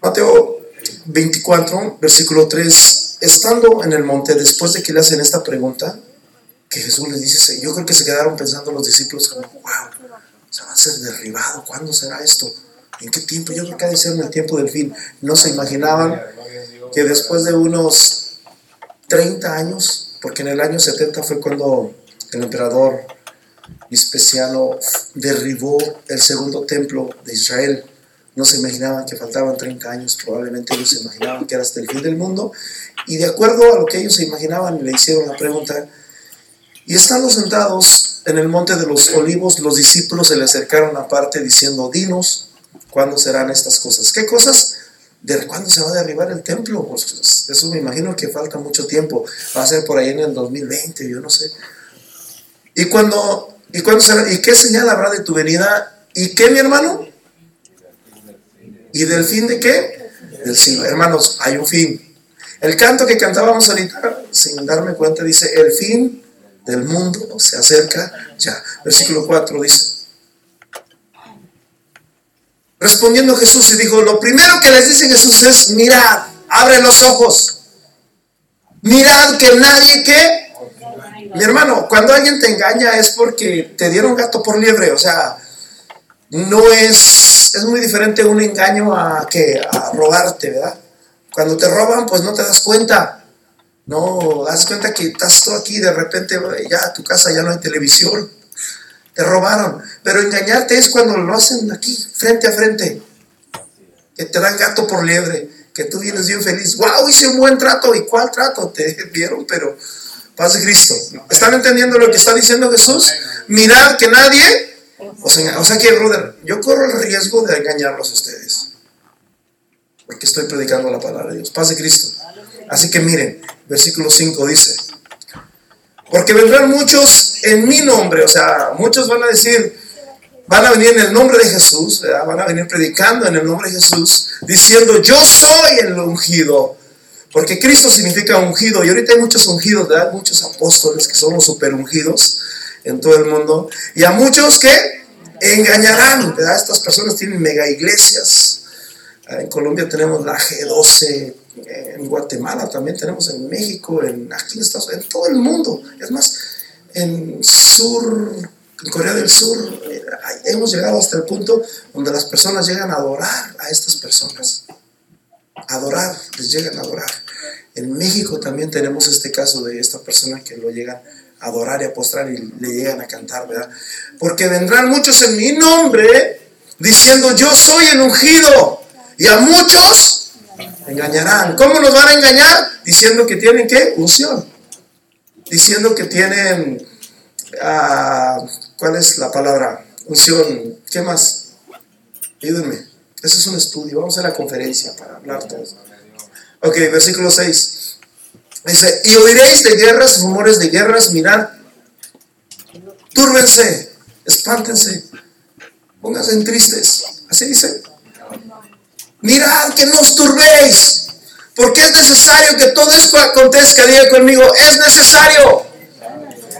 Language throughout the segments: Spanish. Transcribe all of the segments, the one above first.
Mateo 24, versículo 3. Estando en el monte, después de que le hacen esta pregunta, que Jesús les dice, yo creo que se quedaron pensando los discípulos como, wow, se va a ser derribado, ¿cuándo será esto? ¿En qué tiempo? Yo creo que ha de ser en el tiempo del fin. No se imaginaban que después de unos 30 años, porque en el año 70 fue cuando el emperador Vespasiano derribó el segundo templo de Israel. No se imaginaban que faltaban 30 años, probablemente ellos se imaginaban que era hasta el fin del mundo. Y de acuerdo a lo que ellos se imaginaban, le hicieron la pregunta. Y estando sentados en el monte de los olivos, los discípulos se le acercaron aparte diciendo, dinos, ¿cuándo serán estas cosas? ¿Qué cosas? ¿De cuándo se va a derribar el templo? Pues eso me imagino que falta mucho tiempo. Va a ser por ahí en el 2020, yo no sé. ¿Y cuando ¿Y, cuándo será? ¿Y qué señal habrá de tu venida? ¿Y qué, mi hermano? ¿Y del fin de qué? Del siglo. Hermanos, hay un fin. El canto que cantábamos ahorita, sin darme cuenta, dice, el fin del mundo se acerca ya. Versículo 4 dice. Respondiendo Jesús y dijo, lo primero que les dice Jesús es, mirad, abre los ojos. Mirad que nadie que mi hermano, cuando alguien te engaña es porque te dieron gato por liebre, o sea, no es, es muy diferente un engaño a que a robarte, ¿verdad? Cuando te roban, pues no te das cuenta. No, das cuenta que estás tú aquí, de repente ya tu casa ya no hay televisión. Te robaron. Pero engañarte es cuando lo hacen aquí, frente a frente. Que te dan gato por liebre. Que tú vienes bien feliz. ¡Wow! Hice un buen trato. ¿Y cuál trato? Te vieron, pero Paz de Cristo. ¿Están entendiendo lo que está diciendo Jesús? Mirad que nadie, o sea, o sea que, brother, yo corro el riesgo de engañarlos a ustedes. Porque estoy predicando la palabra de Dios. Paz de Cristo. Así que miren, versículo 5 dice, porque vendrán muchos en mi nombre, o sea, muchos van a decir, van a venir en el nombre de Jesús, van a venir predicando en el nombre de Jesús, diciendo, yo soy el ungido porque Cristo significa ungido. Y ahorita hay muchos ungidos, ¿verdad? Muchos apóstoles que son los super ungidos en todo el mundo. Y a muchos que engañarán, ¿verdad? Estas personas tienen mega iglesias. Ah, en Colombia tenemos la G12, en Guatemala también tenemos, en México, en aquí en Estados Unidos, en todo el mundo. Es más, en sur, en Corea del Sur, eh, hemos llegado hasta el punto donde las personas llegan a adorar a estas personas. Adorar, les llegan a adorar. En México también tenemos este caso de esta persona que lo llegan a adorar y a postrar y le llegan a cantar, ¿verdad? Porque vendrán muchos en mi nombre diciendo yo soy el ungido y a muchos engañarán. ¿Cómo nos van a engañar? Diciendo que tienen qué? Unción. Diciendo que tienen, ah, ¿cuál es la palabra? Unción. ¿Qué más? Ayúdenme. Eso es un estudio. Vamos a la conferencia para hablar todos. Ok, versículo 6. Dice, y oiréis de guerras, rumores de guerras, mirad, túrbense, espántense, pónganse en tristes. Así dice. Mirad que no os turbéis, porque es necesario que todo esto acontezca. Diga conmigo, es necesario,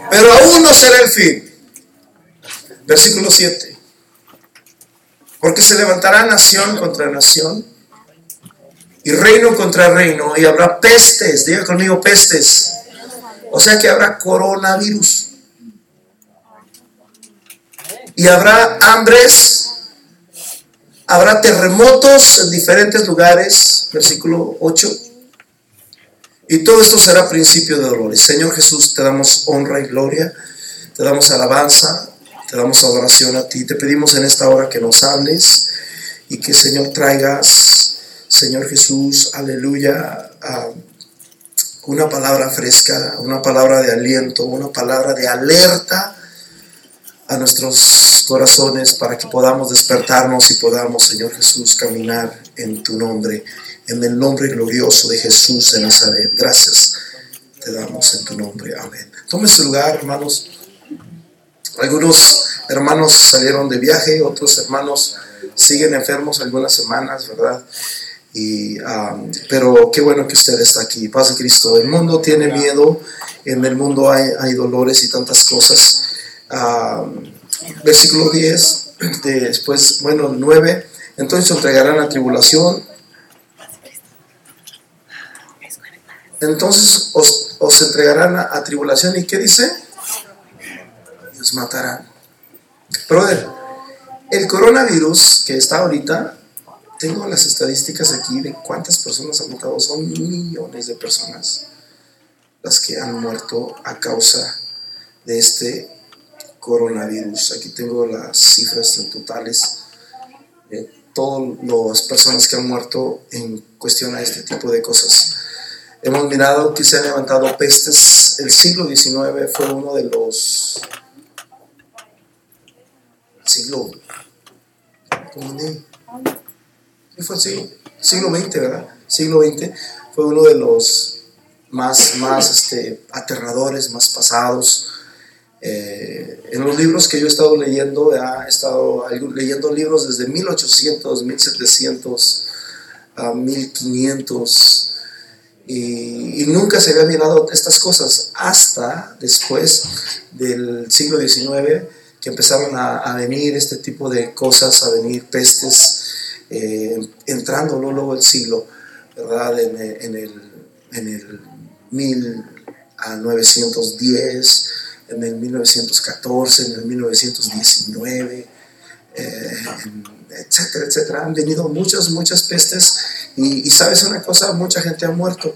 pero aún no será el fin. Versículo 7. Porque se levantará nación contra nación y reino contra reino, y habrá pestes, diga conmigo pestes. O sea que habrá coronavirus. Y habrá hambres, habrá terremotos en diferentes lugares, versículo 8. Y todo esto será principio de dolores. Señor Jesús, te damos honra y gloria, te damos alabanza, te damos adoración a ti. Te pedimos en esta hora que nos hables y que, Señor, traigas Señor Jesús, aleluya, una palabra fresca, una palabra de aliento, una palabra de alerta a nuestros corazones para que podamos despertarnos y podamos, Señor Jesús, caminar en tu nombre, en el nombre glorioso de Jesús de Nazaret. Gracias te damos en tu nombre. Amén. Tome su lugar, hermanos. Algunos hermanos salieron de viaje, otros hermanos siguen enfermos algunas semanas, ¿verdad? Y, pero qué bueno que usted está aquí. Paz de Cristo. El mundo tiene miedo, en el mundo hay, hay dolores y tantas cosas. versículo 10, después, bueno, 9. Entonces os entregarán a tribulación. Entonces os, os entregarán a, a tribulación. ¿Y qué dice? Y os matarán. Brother, el coronavirus que está ahorita, tengo las estadísticas aquí de cuántas personas han matado. Son millones de personas las que han muerto a causa de este coronavirus. Aquí tengo las cifras totales de todas las personas que han muerto en cuestión a este tipo de cosas. Hemos mirado que se han levantado pestes. El siglo XIX fue uno de los... Siglo... ¿Cómo ¿Qué fue siglo? Siglo XX, ¿verdad? Siglo XX fue uno de los más, más este, aterradores, más pasados. Eh, en los libros que yo he estado leyendo, he estado leyendo libros desde 1800, 1700, a 1500, y, y, nunca se había mirado estas cosas hasta después del siglo XIX, que empezaron a, venir este tipo de cosas, a venir pestes, eh, entrando luego el siglo, ¿verdad? En, en el, en el 1910, en el 1914, en el 1919, eh, etcétera, etcétera. Han venido muchas, muchas pestes y, sabes una cosa, mucha gente ha muerto,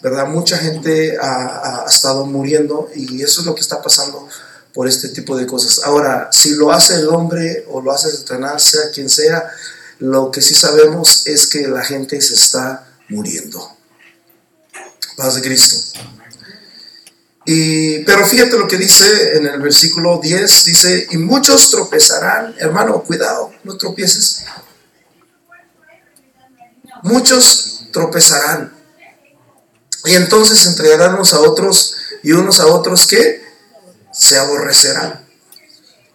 ¿verdad? Mucha gente ha, estado muriendo y eso es lo que está pasando por este tipo de cosas. Ahora, si lo hace el hombre o lo hace Satanás, sea quien sea, lo que sí sabemos es que la gente se está muriendo. Paz de Cristo. Y, pero fíjate lo que dice en el versículo 10, dice, y muchos tropezarán, hermano, cuidado, no tropieces. Muchos tropezarán. Y entonces entregarán a otros y unos a otros que se aborrecerán.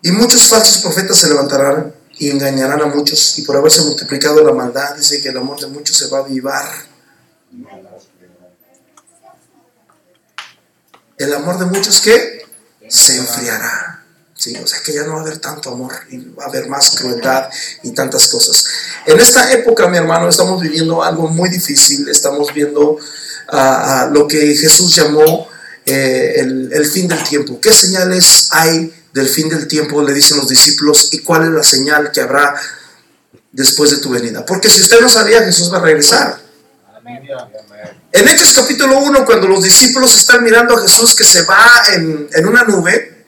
Y muchos falsos profetas se levantarán y engañarán a muchos. Y por haberse multiplicado la maldad, dice que el amor de muchos se va a avivar. El amor de muchos que se enfriará. Sí, o sea que ya no va a haber tanto amor y va a haber más crueldad y tantas cosas. En esta época, mi hermano, estamos viviendo algo muy difícil. Estamos viendo uh, lo que Jesús llamó eh, el, fin del tiempo. ¿Qué señales hay del fin del tiempo, le dicen los discípulos, y cuál es la señal que habrá después de tu venida. Porque si usted no sabía, Jesús va a regresar. En Hechos capítulo 1, cuando los discípulos están mirando a Jesús que se va en, en una nube,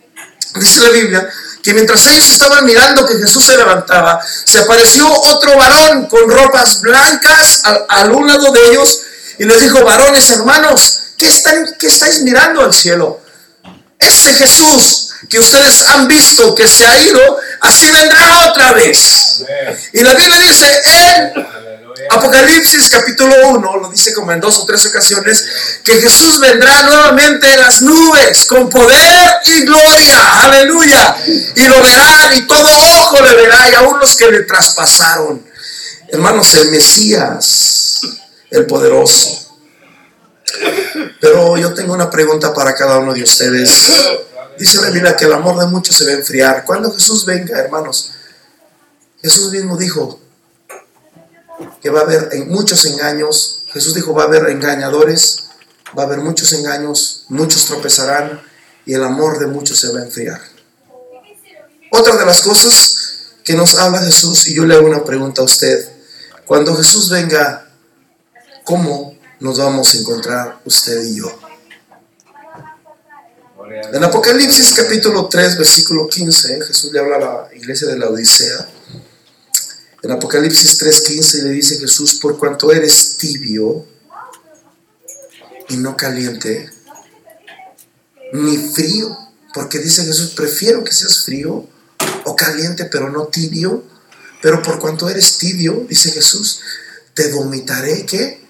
dice la Biblia que mientras ellos estaban mirando que Jesús se levantaba, se apareció otro varón con ropas blancas al, al un lado de ellos y les dijo, varones hermanos, ¿qué, están, ¿qué estáis mirando al cielo? Ese Jesús que ustedes han visto que se ha ido, así vendrá otra vez. Y la Biblia dice en Apocalipsis capítulo 1, lo dice como en dos o tres ocasiones, que Jesús vendrá nuevamente en las nubes con poder y gloria, aleluya. Y lo verán y todo ojo le verá y aún los que le traspasaron. Hermanos, el Mesías, el poderoso. Pero yo tengo una pregunta para cada uno de ustedes. Dice la que el amor de muchos se va a enfriar. Cuando Jesús venga, hermanos, Jesús mismo dijo que va a haber muchos engaños. Jesús dijo, va a haber engañadores, va a haber muchos engaños, muchos tropezarán y el amor de muchos se va a enfriar. Otra de las cosas que nos habla Jesús, y yo le hago una pregunta a usted, cuando Jesús venga, ¿cómo nos vamos a encontrar usted y yo? En Apocalipsis capítulo 3, versículo 15, Jesús le habla a la iglesia de la Odisea. En Apocalipsis 3, 15 le dice Jesús, por cuanto eres tibio y no caliente, ni frío, porque dice Jesús, prefiero que seas frío o caliente, pero no tibio, pero por cuanto eres tibio, dice Jesús, te vomitaré que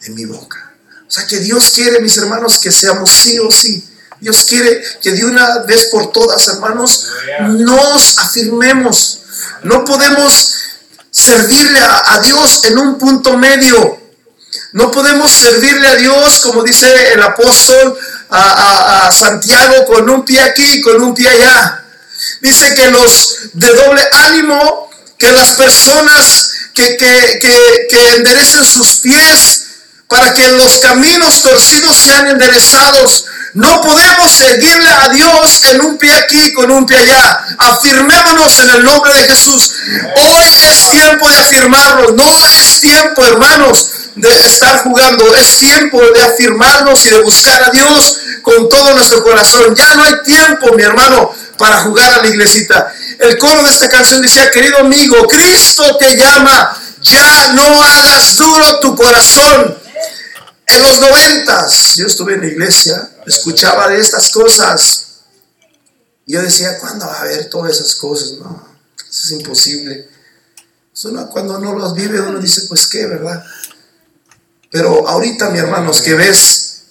de mi boca. O sea que Dios quiere, mis hermanos, que seamos sí o sí Dios quiere que de una vez por todas, hermanos, nos afirmemos. No podemos servirle a, Dios en un punto medio. No podemos servirle a Dios, como dice el apóstol a, Santiago, con un pie aquí y con un pie allá. Dice que los de doble ánimo, que las personas que, que, que, que enderecen sus pies para que los caminos torcidos sean enderezados. No podemos seguirle a Dios en un pie aquí con un pie allá. Afirmémonos en el nombre de Jesús. Hoy es tiempo de afirmarnos. No es tiempo, hermanos, de estar jugando. Es tiempo de afirmarnos y de buscar a Dios con todo nuestro corazón. Ya no hay tiempo, mi hermano, para jugar a la iglesita. El coro de esta canción decía, querido amigo, Cristo te llama. Ya no hagas duro tu corazón. En los noventas, yo estuve en la iglesia, escuchaba de estas cosas. Yo decía, ¿cuándo va a haber todas esas cosas? No, eso es imposible. cuando uno los vive, uno dice, pues qué, ¿verdad? Pero ahorita, mi hermanos, que ves,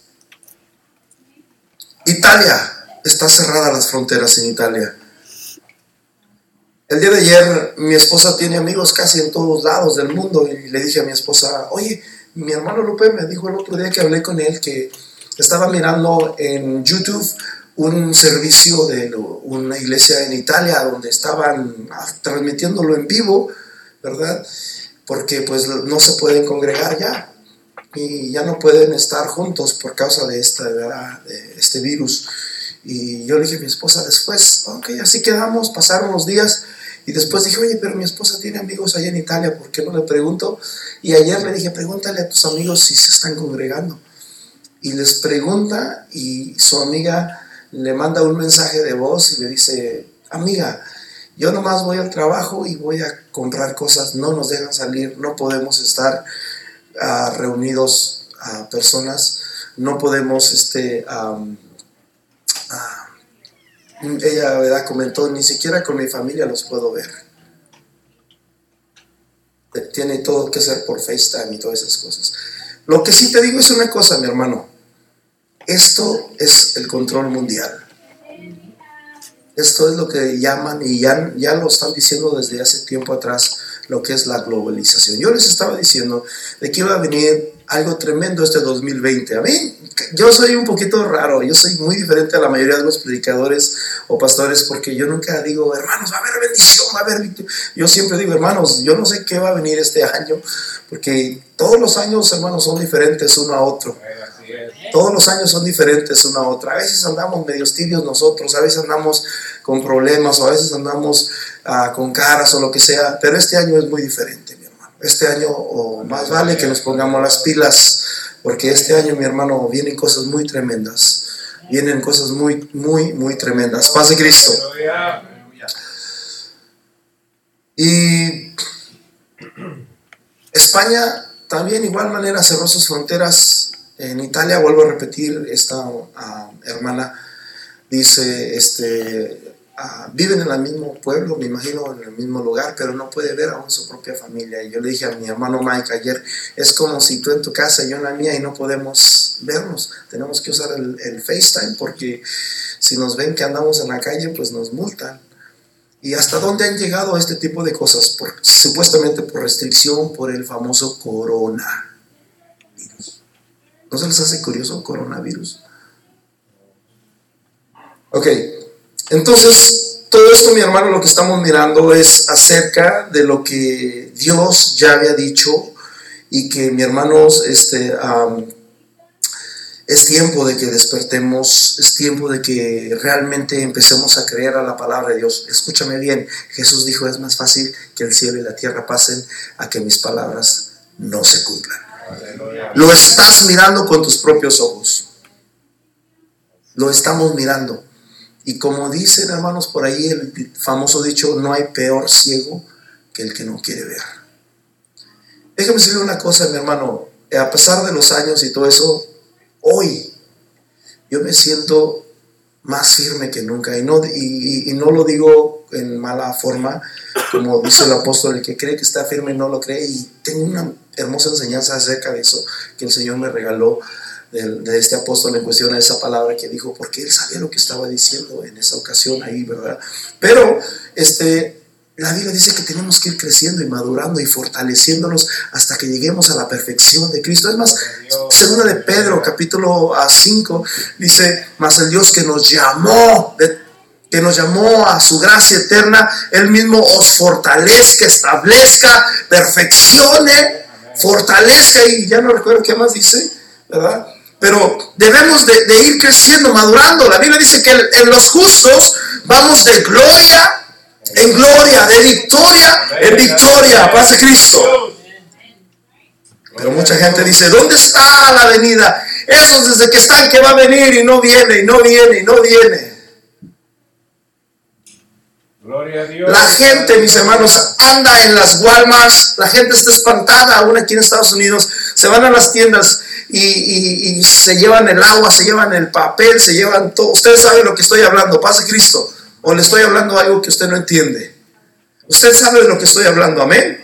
Italia, está cerrada las fronteras en Italia. El día de ayer mi esposa tiene amigos casi en todos lados del mundo y le dije a mi esposa, oye, mi hermano Lupe me dijo el otro día que hablé con él que estaba mirando en YouTube un servicio de una iglesia en Italia donde estaban transmitiéndolo en vivo, ¿verdad? Porque pues no se pueden congregar ya y ya no pueden estar juntos por causa de, esta, de este virus. Y yo le dije a mi esposa después, ok, así quedamos, pasaron los días y después dije, oye, pero mi esposa tiene amigos allá en Italia, ¿por qué no le pregunto? Y ayer le dije, pregúntale a tus amigos si se están congregando. Y les pregunta y su amiga le manda un mensaje de voz y le dice, amiga, yo nomás voy al trabajo y voy a comprar cosas, no nos dejan salir, no podemos estar uh, reunidos a personas, no podemos, este, ella ¿verdad? comentó, ni siquiera con mi familia los puedo ver. Tiene todo que ser por FaceTime y todas esas cosas. Lo que sí te digo es una cosa, mi hermano. Esto es el control mundial. Esto es lo que llaman y ya, ya lo están diciendo desde hace tiempo atrás lo que es la globalización. Yo les estaba diciendo de que iba a venir algo tremendo este 2020. A mí, yo soy un poquito raro, yo soy muy diferente a la mayoría de los predicadores o pastores porque yo nunca digo, hermanos, va a haber bendición, va a haber... Yo siempre digo, hermanos, yo no sé qué va a venir este año, porque todos los años, hermanos, son diferentes uno a otro. Todos los años son diferentes uno a otro. A veces andamos medios tibios nosotros, a veces andamos con problemas o a veces andamos ah, con caras o lo que sea, pero este año es muy diferente. Este año o más vale que nos pongamos las pilas, porque este año, mi hermano, vienen cosas muy tremendas. Vienen cosas muy, muy, muy tremendas. Paz de Cristo. Y España también igual manera cerró sus fronteras. En Italia, vuelvo a repetir, esta ah, hermana dice, este, Ah, viven en el mismo pueblo, me imagino, en el mismo lugar, pero no puede ver aún su propia familia. Y yo le dije a mi hermano Mike ayer, es como si tú en tu casa y yo en la mía y no podemos vernos. Tenemos que usar el, el FaceTime porque si nos ven que andamos en la calle, pues nos multan. ¿Y hasta dónde han llegado este tipo de cosas? Por, supuestamente por restricción, por el famoso coronavirus. ¿No se les hace curioso coronavirus? Ok, entonces, todo esto, mi hermano, lo que estamos mirando es acerca de lo que Dios ya había dicho y que, mi hermanos, este, es tiempo de que despertemos, es tiempo de que realmente empecemos a creer a la palabra de Dios. Escúchame bien, Jesús dijo, es más fácil que el cielo y la tierra pasen a que mis palabras no se cumplan. Lo estás mirando con tus propios ojos. Lo estamos mirando. Y como dicen hermanos por ahí el famoso dicho, no hay peor ciego que el que no quiere ver. Déjame decirle una cosa, mi hermano, a pesar de los años y todo eso, hoy yo me siento más firme que nunca. Y no, y, no lo digo en mala forma, como dice el apóstol, el que cree que está firme no lo cree. Y tengo una hermosa enseñanza acerca de eso que el Señor me regaló de, este apóstol en cuestión a esa palabra que dijo, porque él sabía lo que estaba diciendo en esa ocasión ahí, ¿verdad? Pero este, la Biblia dice que tenemos que ir creciendo y madurando y fortaleciéndonos hasta que lleguemos a la perfección de Cristo. Es más, segunda de Pedro, capítulo 5, dice, más el Dios que nos llamó, que nos llamó a su gracia eterna, Él mismo os fortalezca, establezca, perfeccione, fortalezca y ya no recuerdo qué más dice, ¿verdad? Pero debemos de, ir creciendo, madurando. La Biblia dice que en los justos vamos de gloria en gloria, de victoria en victoria. Paz de Cristo. Pero mucha gente dice, ¿dónde está la venida? Esos desde que están que va a venir y no viene, y no viene, y no viene. Gloria a Dios. La gente, mis hermanos, anda en las Walmarts, la gente está espantada, aún aquí en Estados Unidos, se van a las tiendas y, se llevan el agua, se llevan el papel, se llevan todo. Ustedes saben lo que estoy hablando, pase Cristo. O le estoy hablando algo que usted no entiende. Usted sabe de lo que estoy hablando, amén.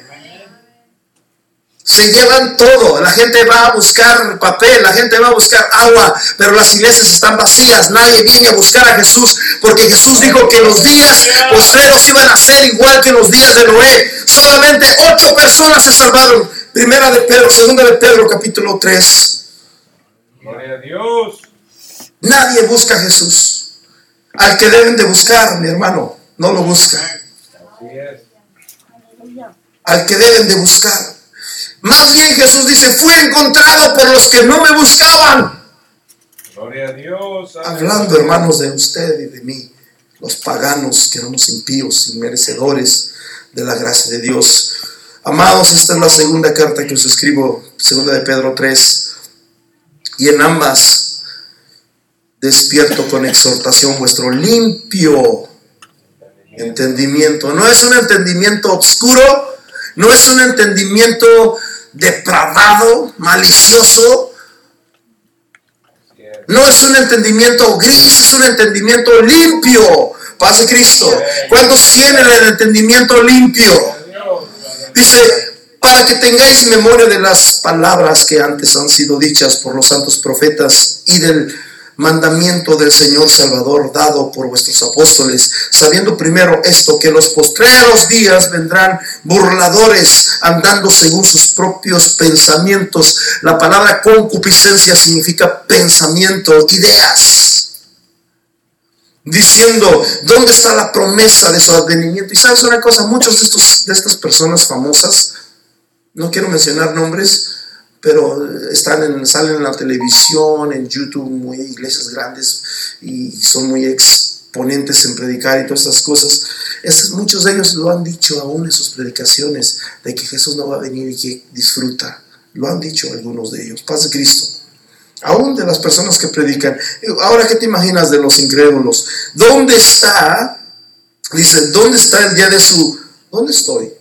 Se llevan todo, la gente va a buscar papel, la gente va a buscar agua, pero las iglesias están vacías, nadie viene a buscar a Jesús, porque Jesús dijo que los días postreros iban a ser igual que los días de Noé. Solamente ocho personas se salvaron. Primera de Pedro, segunda de Pedro, capítulo 3. Gloria a Dios. Nadie busca a Jesús. Al que deben de buscar, mi hermano, no lo busca. Al que deben de buscar. Más bien Jesús dice, fui encontrado por los que no me buscaban. Gloria a Dios. Hablando, hermanos, de usted y de mí, los paganos que éramos impíos y merecedores de la gracia de Dios. Amados, esta es la segunda carta que os escribo, segunda de Pedro 3, y en ambas despierto con exhortación vuestro limpio entendimiento. No es un entendimiento oscuro, no es un entendimiento depravado, malicioso. No es un entendimiento gris, es un entendimiento limpio. Pase Cristo. ¿Cuántos tienen el entendimiento limpio? Dice, para que tengáis memoria de las palabras que antes han sido dichas por los santos profetas y del mandamiento del Señor Salvador dado por vuestros apóstoles, sabiendo primero esto, que los postreros días vendrán burladores andando según sus propios pensamientos. La palabra concupiscencia significa pensamiento, ideas. Diciendo, ¿dónde está la promesa de su advenimiento? Y sabes una cosa, muchos de, de estas personas famosas, no quiero mencionar nombres, pero están en, salen en la televisión, en YouTube, muy iglesias grandes y son muy exponentes en predicar y todas esas cosas. muchos de ellos lo han dicho aún en sus predicaciones, de que Jesús no va a venir y que disfruta. Lo han dicho algunos de ellos. Paz de Cristo. Aún de las personas que predican. Ahora, ¿qué te imaginas de los incrédulos? ¿Dónde está? Dice, ¿dónde está el día de su... ¿Dónde estoy?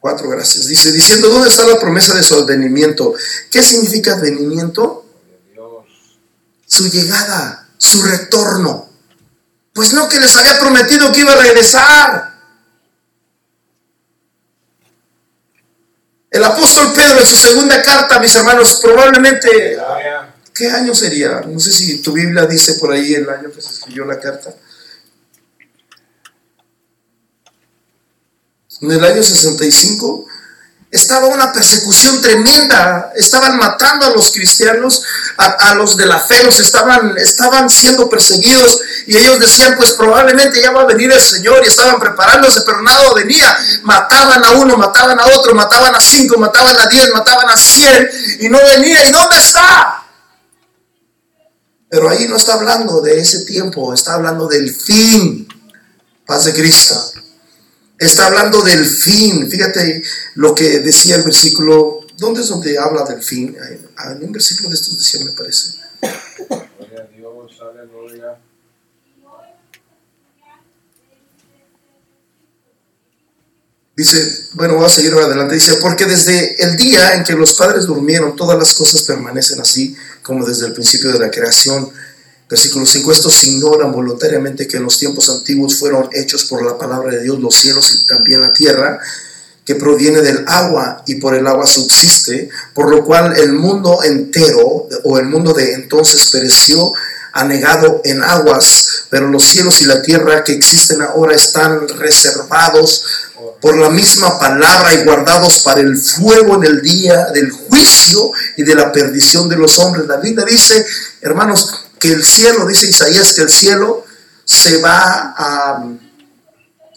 Cuatro, gracias. Dice, diciendo, ¿dónde está la promesa de su advenimiento? ¿Qué significa advenimiento? Su llegada, su retorno. Pues no que les había prometido que iba a regresar. El apóstol Pedro en su segunda carta, mis hermanos, probablemente, ¿qué año sería? No sé si tu Biblia dice por ahí el año que se escribió la carta. en el año 65, estaba una persecución tremenda, estaban matando a los cristianos, a, los de la fe, los estaban, estaban siendo perseguidos y ellos decían, pues probablemente ya va a venir el Señor y estaban preparándose, pero nada venía, mataban a uno, mataban a otro, mataban a cinco, mataban a diez, mataban a cien y no venía, ¿y dónde está? Pero ahí no está hablando de ese tiempo, está hablando del fin, paz de Cristo. Está hablando del fin. Fíjate lo que decía el versículo. ¿Dónde es donde habla del fin? En un versículo de estos decía, me parece. Gloria a Dios. Dice, bueno, voy a seguir adelante. Dice, porque desde el día en que los padres durmieron, todas las cosas permanecen así como desde el principio de la creación. Versículo 5, estos ignoran voluntariamente que en los tiempos antiguos fueron hechos por la palabra de Dios los cielos y también la tierra, que proviene del agua y por el agua subsiste, por lo cual el mundo entero o el mundo de entonces pereció anegado en aguas, pero los cielos y la tierra que existen ahora están reservados por la misma palabra y guardados para el fuego en el día del juicio y de la perdición de los hombres. La Biblia dice, hermanos, que el cielo, dice Isaías, que el cielo se va a,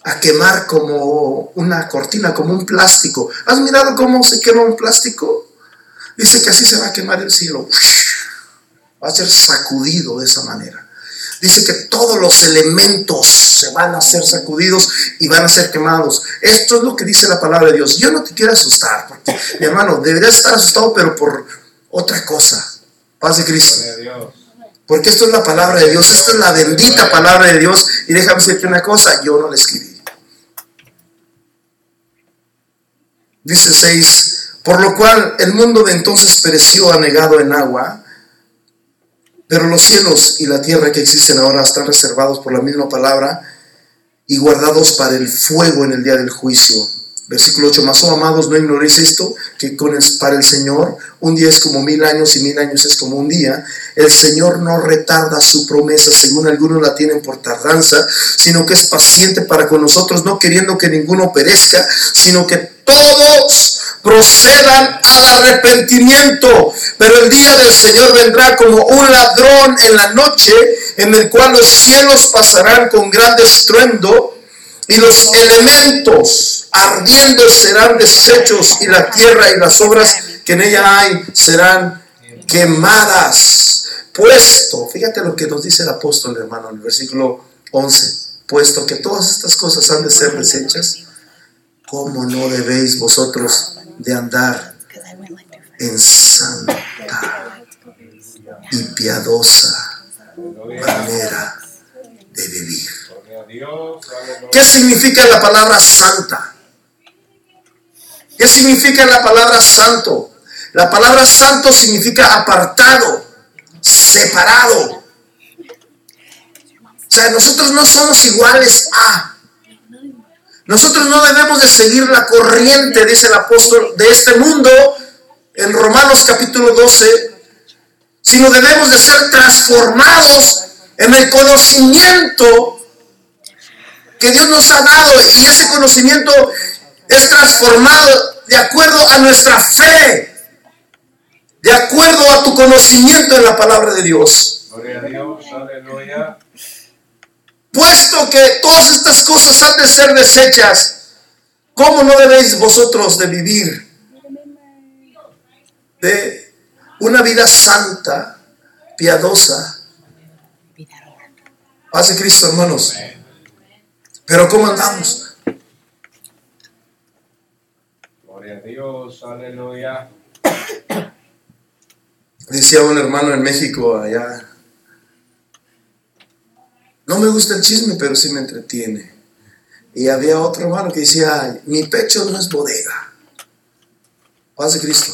a quemar como una cortina, como un plástico. ¿Has mirado cómo se quema un plástico? Dice que así se va a quemar el cielo. Va a ser sacudido de esa manera. Dice que todos los elementos se van a ser sacudidos y van a ser quemados. Esto es lo que dice la palabra de Dios. Yo no te quiero asustar, porque mi hermano, deberías estar asustado, pero por otra cosa. Paz de Cristo. Porque esto es la palabra de Dios, esta es la bendita palabra de Dios. Y déjame decirte una cosa, yo no la escribí. Dice 6, por lo cual el mundo de entonces pereció anegado en agua pero los cielos y la tierra que existen ahora están reservados por la misma palabra y guardados para el fuego en el día del juicio. Versículo 8, más oh amados, no ignoréis esto, que con para el Señor un día es como mil años y mil años es como un día. El Señor no retarda su promesa, según algunos la tienen por tardanza, sino que es paciente para con nosotros, no queriendo que ninguno perezca, sino que todos procedan al arrepentimiento. Pero el día del Señor vendrá como un ladrón en la noche, en el cual los cielos pasarán con gran estruendo y los elementos ardiendo serán deshechos y la tierra y las obras que en ella hay serán quemadas. Puesto, fíjate lo que nos dice el apóstol hermano en el versículo 11, puesto que todas estas cosas han de ser deshechas, ¿cómo no debéis vosotros de andar en santa y piadosa manera de vivir. ¿Qué significa la palabra santa? ¿Qué significa la palabra santo? La palabra santo significa apartado, separado. O sea, nosotros no somos iguales a. Nosotros no debemos de seguir la corriente, dice el apóstol, de este mundo en Romanos capítulo 12, sino debemos de ser transformados en el conocimiento que Dios nos ha dado y ese conocimiento es transformado de acuerdo a nuestra fe, de acuerdo a tu conocimiento en la palabra de Dios. Gloria a Dios, aleluya. Puesto que todas estas cosas han de ser desechas, ¿cómo no debéis vosotros de vivir de una vida santa, piadosa? Hace Cristo, hermanos. Pero ¿cómo andamos? Gloria a Dios, aleluya. Decía un hermano en México allá no me gusta el chisme, pero sí me entretiene. Y había otro hermano que decía, mi pecho no es bodega. Paz de Cristo.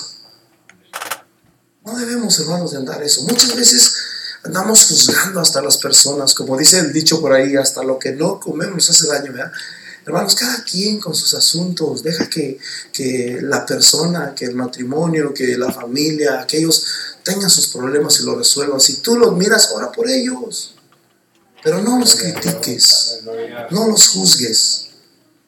No debemos, hermanos, de andar eso. Muchas veces andamos juzgando hasta las personas, como dice el dicho por ahí, hasta lo que no comemos hace daño, ¿verdad? Hermanos, cada quien con sus asuntos, deja que, que la persona, que el matrimonio, que la familia, aquellos tengan sus problemas y lo resuelvan. Si tú los miras, ora por ellos. Pero no los critiques, no los juzgues.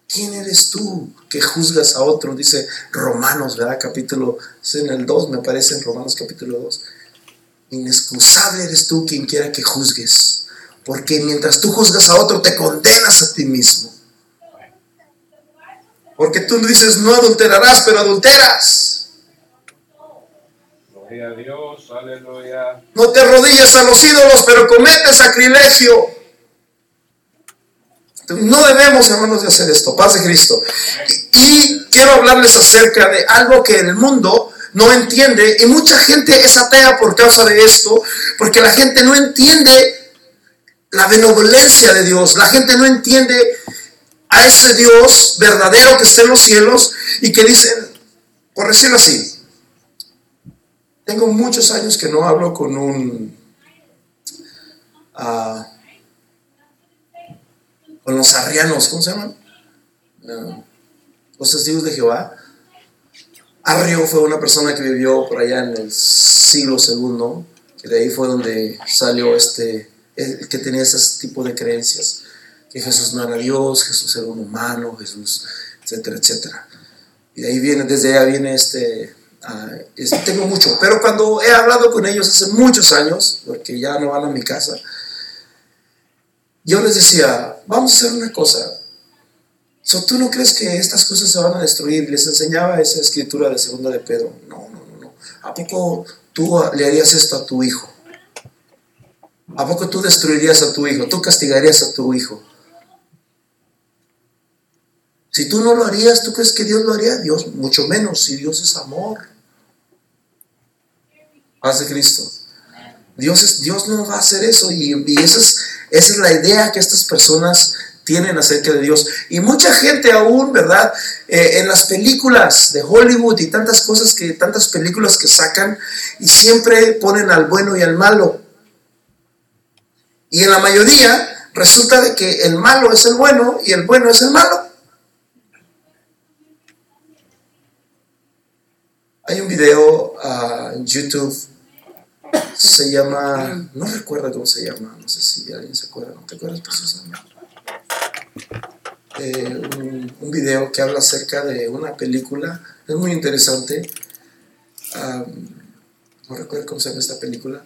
¿Quién eres tú que juzgas a otro? Dice Romanos, ¿verdad? Capítulo, en el 2, me parece, en Romanos capítulo 2. Inexcusable eres tú quien quiera que juzgues. Porque mientras tú juzgas a otro, te condenas a ti mismo. Porque tú dices, no adulterarás, pero adulteras. Dios, aleluya. No te arrodilles a los ídolos, pero comete sacrilegio. No debemos, hermanos, de hacer esto. Paz de Cristo. Y, quiero hablarles acerca de algo que el mundo no entiende y mucha gente es atea por causa de esto, porque la gente no entiende la benevolencia de Dios, la gente no entiende a ese Dios verdadero que está en los cielos y que dicen, por decirlo así, tengo muchos años que no hablo con un... Uh, con los arrianos, ¿cómo se llaman? los testigos de Jehová. Arrio fue una persona que vivió por allá en el siglo segundo, que de ahí fue donde salió este, que tenía ese tipo de creencias, que Jesús no era Dios, Jesús era un humano, Jesús, etcétera, etcétera. Y de ahí viene, desde allá viene este ah, es- tengo mucho, pero cuando he hablado con ellos hace muchos años, porque ya no van a mi casa, yo les decía, vamos a hacer una cosa. So, ¿Tú no crees que estas cosas se van a destruir? Les enseñaba esa escritura de segunda de Pedro. No, no, no, no. ¿A poco tú le harías esto a tu hijo? ¿A poco tú destruirías a tu hijo? ¿Tú castigarías a tu hijo? Si tú no lo harías, ¿tú crees que Dios lo haría? Dios, mucho menos, si Dios es amor. Paz de Cristo. Dios, es, Dios no va a hacer eso y, es, esa es la idea que estas personas tienen acerca de Dios. Y mucha gente aún, ¿verdad? Eh, en las películas de Hollywood y tantas cosas que, tantas películas que sacan y siempre ponen al bueno y al malo. Y en la mayoría resulta de que el malo es el bueno y el bueno es el malo. Hay un video ah, en YouTube, se llama, no recuerdo cómo se llama, no sé si alguien se acuerda, ¿no te acuerdas precisamente? Eh, un, video que habla acerca de una película, es muy interesante, Ah, no recuerdo cómo se llama esta película,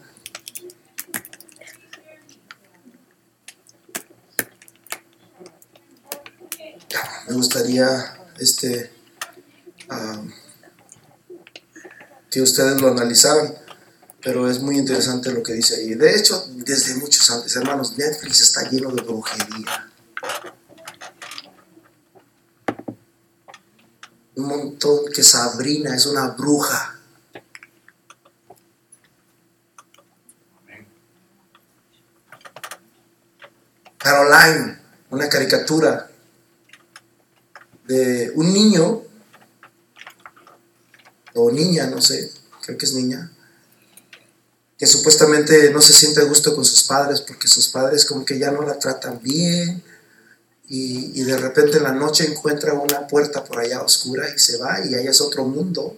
me gustaría este ah, que ustedes lo analizaran, pero es muy interesante lo que dice ahí. De hecho, desde muchos antes, hermanos, Netflix está lleno de brujería. Un montón que Sabrina es una bruja. Caroline, una caricatura de un niño o niña, no sé, creo que es niña, que supuestamente no se siente a gusto con sus padres porque sus padres como que ya no la tratan bien y, de repente en la noche encuentra una puerta por allá oscura y se va y allá es otro mundo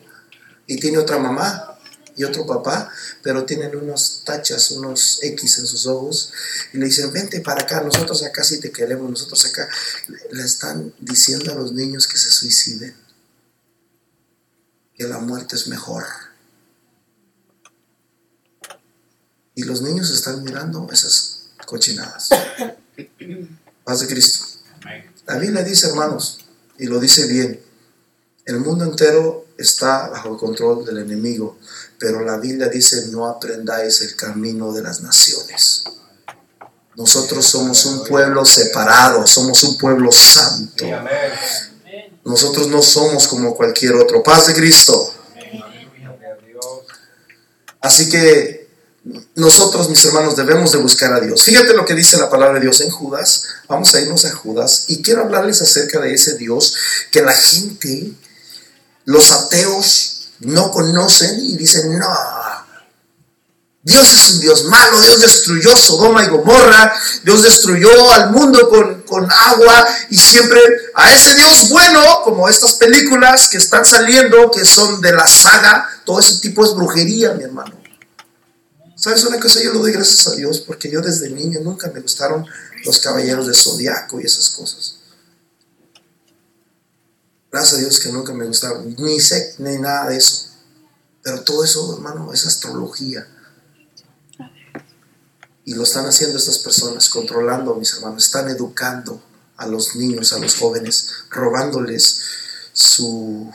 y tiene otra mamá y otro papá, pero tienen unos tachas, unos X en sus ojos y le dicen, vente para acá, nosotros acá sí te queremos, nosotros acá. Le están diciendo a los niños que se suiciden, que la muerte es mejor. Y los niños están mirando esas cochinadas. Paz de Cristo. La Biblia dice, hermanos, y lo dice bien, el mundo entero está bajo el control del enemigo, pero la Biblia dice, no aprendáis el camino de las naciones. Nosotros somos un pueblo separado, somos un pueblo santo. Nosotros no somos como cualquier otro. Paz de Cristo. Así que nosotros, mis hermanos, debemos de buscar a Dios. Fíjate lo que dice la palabra de Dios en Judas. Vamos a irnos a Judas y quiero hablarles acerca de ese Dios que la gente, los ateos, no conocen y dicen, no, Dios es un Dios malo, Dios destruyó Sodoma y Gomorra, Dios destruyó al mundo con, con agua y siempre a ese Dios bueno, como estas películas que están saliendo, que son de la saga, todo ese tipo es brujería, mi hermano. ¿Sabes una cosa? Yo le doy gracias a Dios porque yo desde niño nunca me gustaron los caballeros de zodiaco y esas cosas. Gracias a Dios que nunca me gustaron, ni sé, ni nada de eso. Pero todo eso, hermano, es astrología. Y lo están haciendo estas personas, controlando, mis hermanos, están educando a los niños, a los jóvenes, robándoles su,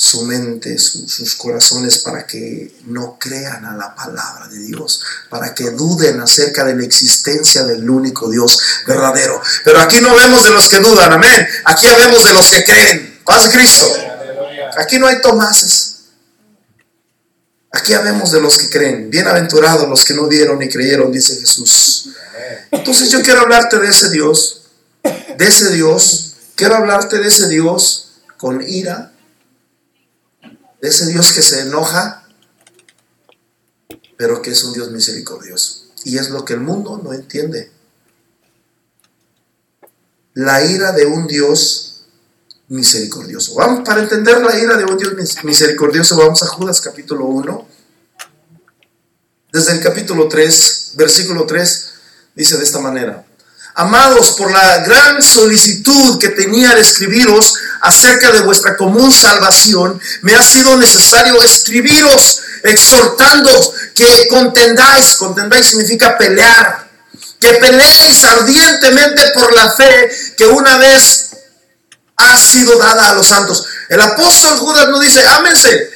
su mente, su- sus corazones para que no crean a la palabra de Dios, para que duden acerca de la existencia del único Dios verdadero. Pero aquí no vemos de los que dudan, amén. Aquí vemos de los que creen. Paz Cristo. Aquí no hay Tomases. Aquí habemos de los que creen. Bienaventurados los que no vieron ni creyeron, dice Jesús. Entonces yo quiero hablarte de ese Dios, de ese Dios. Quiero hablarte de ese Dios con ira, de ese Dios que se enoja, pero que es un Dios misericordioso. Y es lo que el mundo no entiende. La ira de un Dios misericordioso. Vamos, para entender la ira de un Dios mis- misericordioso, vamos a Judas capítulo 1. Desde el capítulo 3, versículo 3, dice de esta manera. Amados, por la gran solicitud que tenía al escribiros, acerca de vuestra común salvación, me ha sido necesario escribiros, exhortando que contendáis, contendáis significa pelear, que peleéis ardientemente por la fe que una vez ha sido dada a los santos. El apóstol Judas no dice, ámense,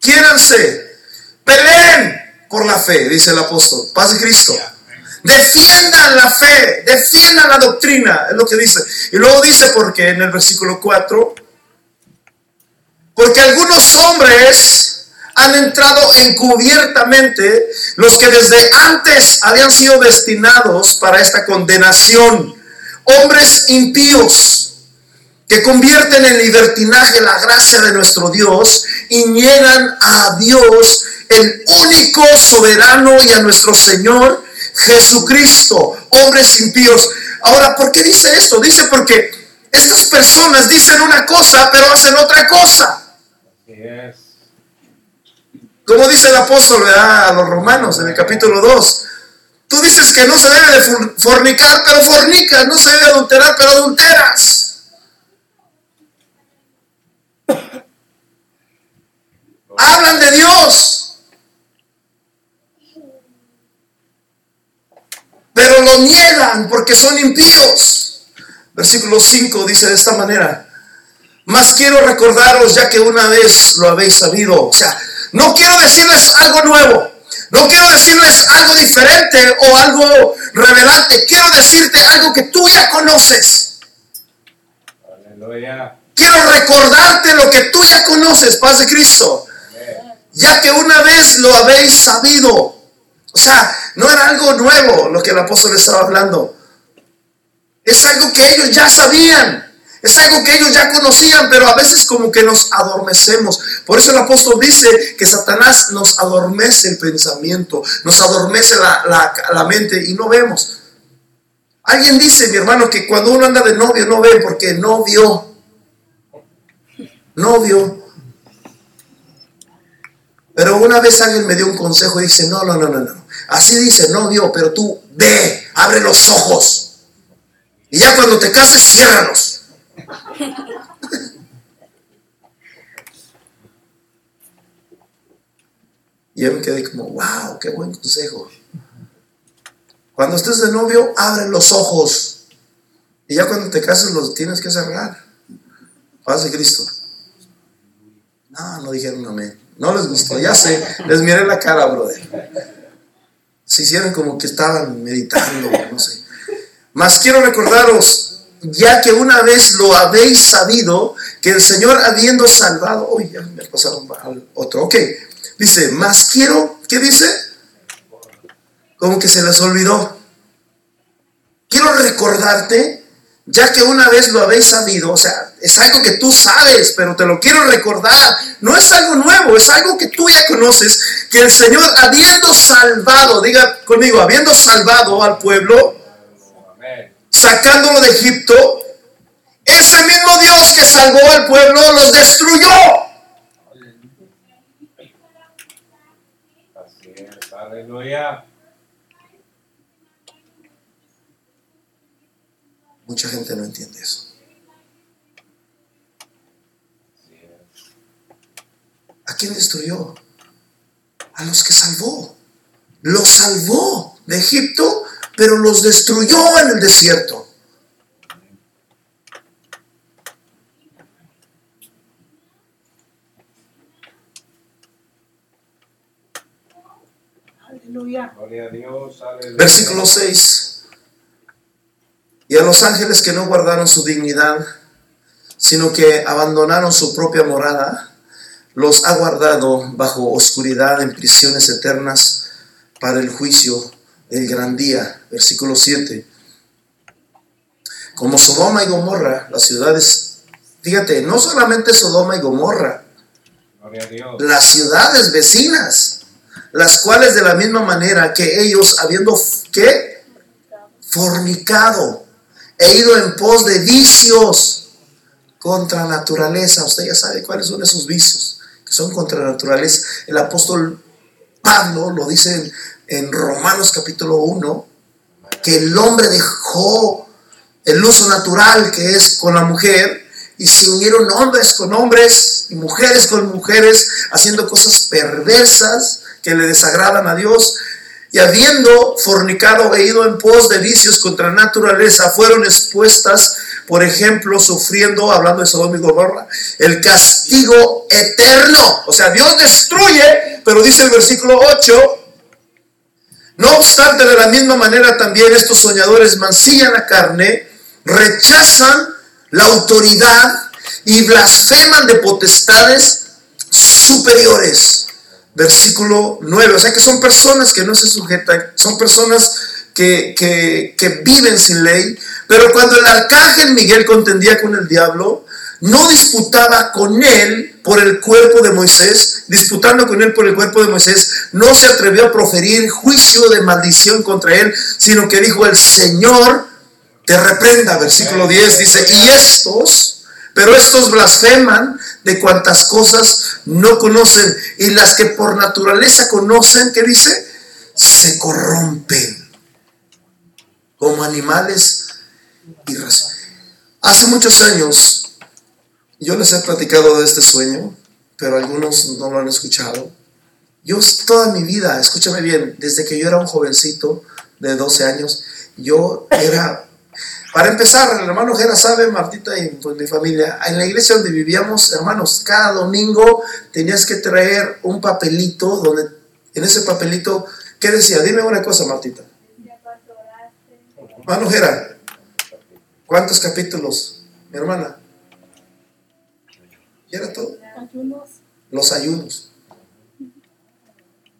quiéranse, peleen por la fe, dice el apóstol, paz de Cristo. Defiendan la fe, defiendan la doctrina, es lo que dice. Y luego dice, porque en el versículo 4, porque algunos hombres han entrado encubiertamente, los que desde antes habían sido destinados para esta condenación, hombres impíos que convierten en libertinaje la gracia de nuestro Dios y niegan a Dios, el único soberano y a nuestro Señor Jesucristo, hombres impíos. Ahora, ¿por qué dice esto? Dice porque estas personas dicen una cosa, pero hacen otra cosa. Como dice el apóstol a los romanos en el capítulo 2. Tú dices que no se debe de fornicar, pero fornicas. No se debe adulterar, pero adulteras. Hablan de Dios. Pero lo niegan porque son impíos. Versículo 5 dice de esta manera. Más quiero recordaros ya que una vez lo habéis sabido. O sea, no quiero decirles algo nuevo. No quiero decirles algo diferente o algo revelante. Quiero decirte algo que tú ya conoces. Aleluya. Quiero recordarte lo que tú ya conoces, paz de Cristo. Ya que una vez lo habéis sabido. O sea, no era algo nuevo lo que el apóstol estaba hablando. Es algo que ellos ya sabían. Es algo que ellos ya conocían, pero a veces como que nos adormecemos. Por eso el apóstol dice que Satanás nos adormece el pensamiento, nos adormece la, la mente y no vemos. Alguien dice, mi hermano, que cuando uno anda de novio no ve porque no vio novio. Pero una vez alguien me dio un consejo y dice, no, no, no, no, no. Así dice novio, pero tú ve, abre los ojos. Y ya cuando te cases, ciérralos. y yo me quedé como, wow, qué buen consejo. Cuando estés de novio, abre los ojos. Y ya cuando te cases, los tienes que cerrar. Paz de Cristo. No, no dijeron amén. No les gustó, ya sé. Les miré la cara, brother. Se hicieron como que estaban meditando, no sé. Mas quiero recordaros, ya que una vez lo habéis sabido, que el Señor habiendo salvado, uy, ya me pasaron al otro, ok, dice, más quiero, ¿qué dice? Como que se les olvidó. Quiero recordarte, ya que una vez lo habéis sabido, o sea, es algo que tú sabes, pero te lo quiero recordar. No es algo nuevo, es algo que tú ya conoces, que el Señor habiendo salvado, diga conmigo, habiendo salvado al pueblo, sacándolo de Egipto, ese mismo Dios que salvó al pueblo los destruyó. Así es, aleluya. Mucha gente no entiende eso. ¿A quién destruyó? A los que salvó. Los salvó de Egipto, pero los destruyó en el desierto. Aleluya. Versículo 6. Y a los ángeles que no guardaron su dignidad, sino que abandonaron su propia morada, los ha guardado bajo oscuridad en prisiones eternas para el juicio del gran día. Versículo 7. Como Sodoma y Gomorra, las ciudades, fíjate, no solamente Sodoma y Gomorra, las ciudades vecinas, las cuales de la misma manera que ellos, habiendo ¿qué? fornicado, e ido en pos de vicios contra naturaleza, usted ya sabe cuáles son esos vicios son contranaturales. El apóstol Pablo lo dice en, Romanos capítulo 1, que el hombre dejó el uso natural que es con la mujer y se unieron hombres con hombres y mujeres con mujeres haciendo cosas perversas que le desagradan a Dios y habiendo fornicado e ido en pos de vicios contra naturaleza, fueron expuestas, por ejemplo, sufriendo, hablando de Sodoma y Gomorra, el castigo eterno. O sea, Dios destruye, pero dice el versículo 8, no obstante, de la misma manera también estos soñadores mancillan la carne, rechazan la autoridad y blasfeman de potestades superiores versículo 9. O sea que son personas que no se sujetan, son personas que, que, viven sin ley. Pero cuando el arcángel Miguel contendía con el diablo, no disputaba con él por el cuerpo de Moisés, disputando con él por el cuerpo de Moisés, no se atrevió a proferir juicio de maldición contra él, sino que dijo, el Señor te reprenda, versículo 10 dice, y estos, pero estos blasfeman de cuantas cosas no conocen y las que por naturaleza conocen, ¿qué dice? Se corrompen como animales y Hace muchos años yo les he platicado de este sueño, pero algunos no lo han escuchado. Yo toda mi vida, escúchame bien, desde que yo era un jovencito de 12 años, yo era para empezar, el hermano Jera sabe, Martita y pues, mi familia, en la iglesia donde vivíamos, hermanos, cada domingo tenías que traer un papelito donde en ese papelito, ¿qué decía? Dime una cosa, Martita. Hermano Jera, ¿cuántos capítulos? Mi hermana. ¿Y era todo? Los ayunos.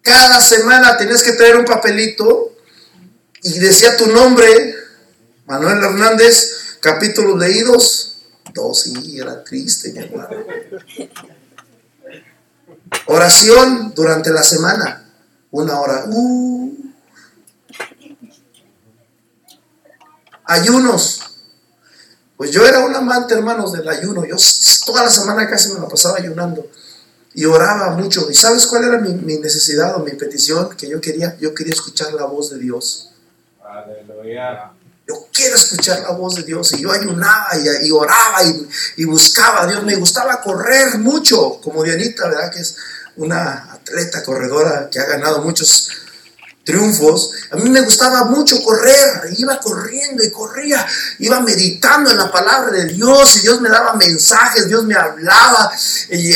Cada semana tenías que traer un papelito y decía tu nombre, Manuel Hernández, capítulos leídos, dos, y era triste, mi hermano. Oración durante la semana, una hora. Uh. Ayunos. Pues yo era un amante, hermanos, del ayuno. Yo toda la semana casi me la pasaba ayunando. Y oraba mucho. ¿Y sabes cuál era mi, mi necesidad o mi petición? Que yo quería, yo quería escuchar la voz de Dios. Aleluya. Yo quiero escuchar la voz de Dios. Y yo ayunaba y, oraba y, buscaba a Dios. Me gustaba correr mucho, como Dianita, ¿verdad? Que es una atleta corredora que ha ganado muchos triunfos. A mí me gustaba mucho correr. Iba corriendo y corría. Iba meditando en la palabra de Dios y Dios me daba mensajes, Dios me hablaba.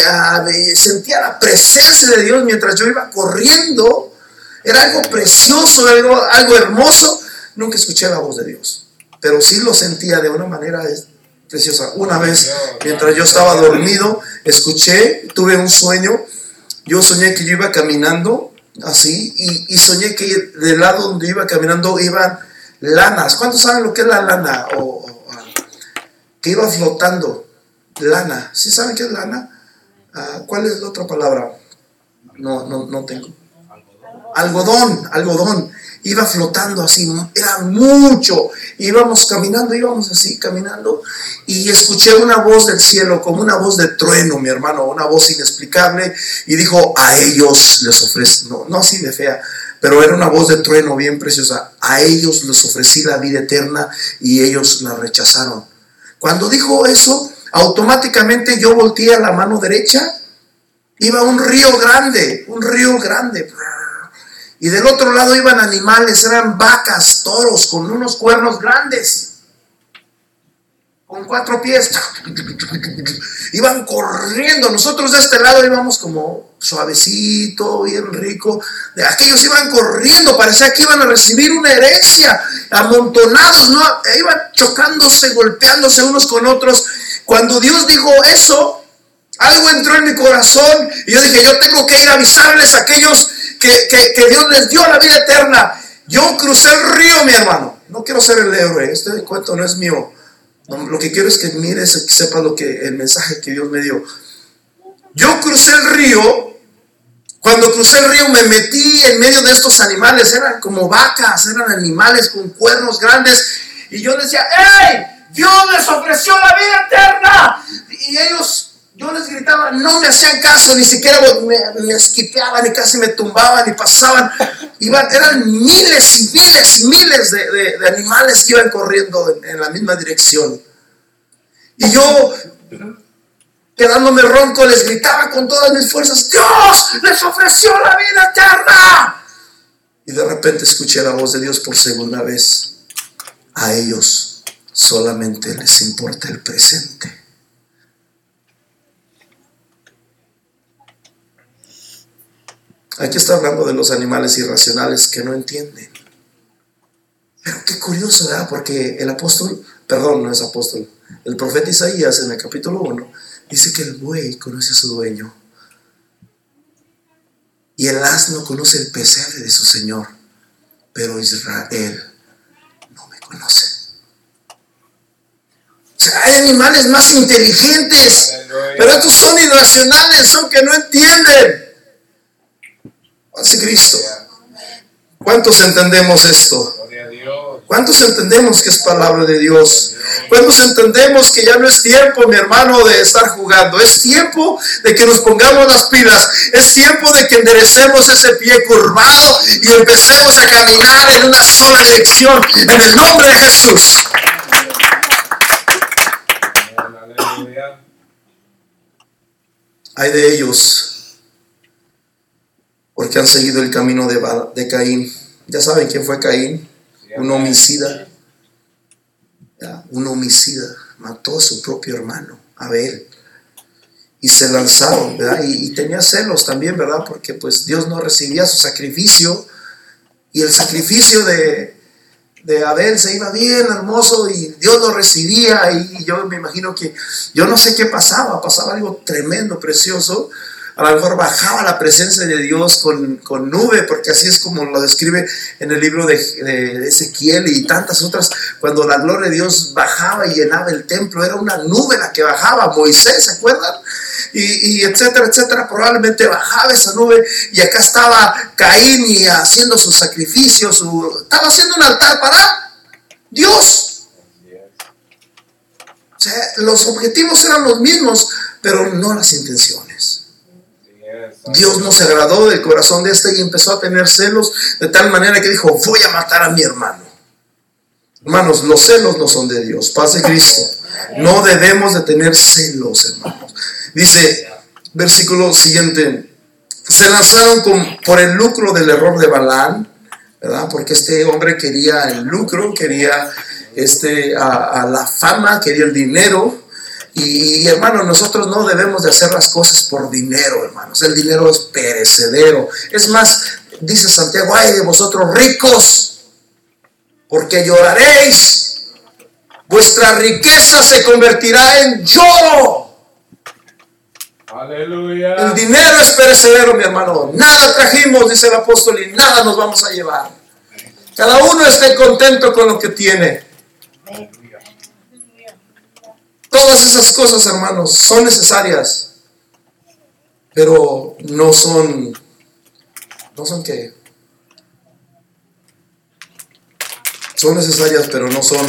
Ah, sentía la presencia de Dios mientras yo iba corriendo. Era algo precioso, algo, algo hermoso nunca escuché la voz de Dios, pero sí lo sentía de una manera preciosa. Una vez, mientras yo estaba dormido, escuché, tuve un sueño, yo soñé que yo iba caminando así y, soñé que del lado donde iba caminando iban lanas. ¿Cuántos saben lo que es la lana? O, que iba flotando. Lana. ¿Sí saben qué es lana? Ah, ¿Cuál es la otra palabra? No, no, no tengo. Algodón, algodón iba flotando así, era mucho. Íbamos caminando, íbamos así, caminando, y escuché una voz del cielo, como una voz de trueno, mi hermano, una voz inexplicable, y dijo, a ellos les ofrece, no, no así de fea, pero era una voz de trueno bien preciosa, a ellos les ofrecí la vida eterna y ellos la rechazaron. Cuando dijo eso, automáticamente yo volteé a la mano derecha, iba un río grande, un río grande y del otro lado iban animales, eran vacas, toros, con unos cuernos grandes, con cuatro pies. Iban corriendo. Nosotros de este lado íbamos como suavecito, bien rico. Aquellos iban corriendo, parecía que iban a recibir una herencia, amontonados, ¿no? E iban chocándose, golpeándose unos con otros. Cuando Dios dijo eso, algo entró en mi corazón y yo dije, yo tengo que ir a avisarles a aquellos que, Dios les dio la vida eterna. Yo crucé el río, mi hermano. No quiero ser el héroe, este cuento no es mío. lo que quiero es que mires, que lo que el mensaje que Dios me dio. Yo crucé el río. Cuando crucé el río me metí en medio de estos animales. Eran como vacas, eran animales con cuernos grandes. Y yo decía, ¡Ey! Dios les ofreció la vida eterna. Y ellos, yo les gritaba, no me hacían caso, ni siquiera me, me esquipeaban y casi me tumbaban y pasaban. Iban, eran miles y miles y miles de, de- animales que iban corriendo en, en la misma dirección. Y yo, quedándome ronco, les gritaba con todas mis fuerzas, Dios les ofreció la vida eterna. Y de repente escuché la voz de Dios por segunda vez. A ellos solamente les importa el presente. Aquí está hablando de los animales irracionales que no entienden. Pero qué curioso, ¿verdad? Porque el apóstol, perdón, no es apóstol, el profeta Isaías en el capítulo 1 dice que el buey conoce a su dueño y el asno conoce el pesebre de su señor, pero Israel no me conoce. O sea, hay animales más inteligentes, pero estos son irracionales, son que no entienden. Hace Cristo. ¿Cuántos entendemos esto? ¿Cuántos entendemos que es palabra de Dios? ¿Cuántos entendemos que ya no es tiempo, mi hermano, de estar jugando? Es tiempo de que nos pongamos las pilas. Es tiempo de que enderecemos ese pie curvado y empecemos a caminar en una sola dirección. En el nombre de Jesús. Hay de ellos porque han seguido el camino de, Caín. Ya saben quién fue Caín. Un homicida. Ya, Un homicida. Mató a su propio hermano, Abel. Y se lanzaron, ¿verdad? Y, y tenía celos también, ¿verdad? Porque pues Dios no recibía su sacrificio. Y el sacrificio de, de Abel se iba bien hermoso y Dios lo recibía. Y yo me imagino que, yo no sé qué pasaba, pasaba algo tremendo, precioso. A lo mejor bajaba la presencia de Dios con, con nube, porque así es como lo describe en el libro de, Ezequiel y tantas otras, cuando la gloria de Dios bajaba y llenaba el templo, era una nube la que bajaba, Moisés, ¿se acuerdan? Y, y etcétera, etcétera, probablemente bajaba esa nube y acá estaba Caín y haciendo su sacrificio, su, estaba haciendo un altar para Dios. O sea, los objetivos eran los mismos, pero no las intenciones. Dios no se agradó del corazón de este y empezó a tener celos de tal manera que dijo, voy a matar a mi hermano. Hermanos, los celos no son de Dios, paz de Cristo. No debemos de tener celos, hermanos. Dice, versículo siguiente, se lanzaron con- por el lucro del error de Balán, ¿verdad? Porque este hombre quería el lucro, quería este, a la fama, quería el dinero. Y hermanos, nosotros no debemos de hacer las cosas por dinero, hermanos. El dinero es perecedero. Es más, dice Santiago, ay de vosotros ricos, porque lloraréis. Vuestra riqueza se convertirá en lloro. Aleluya. El dinero es perecedero, mi hermano. Nada trajimos, dice el apóstol, y nada nos vamos a llevar. Cada uno esté contento con lo que tiene. Todas esas cosas, hermanos, son necesarias, pero no son, no son qué. Son necesarias, pero no son,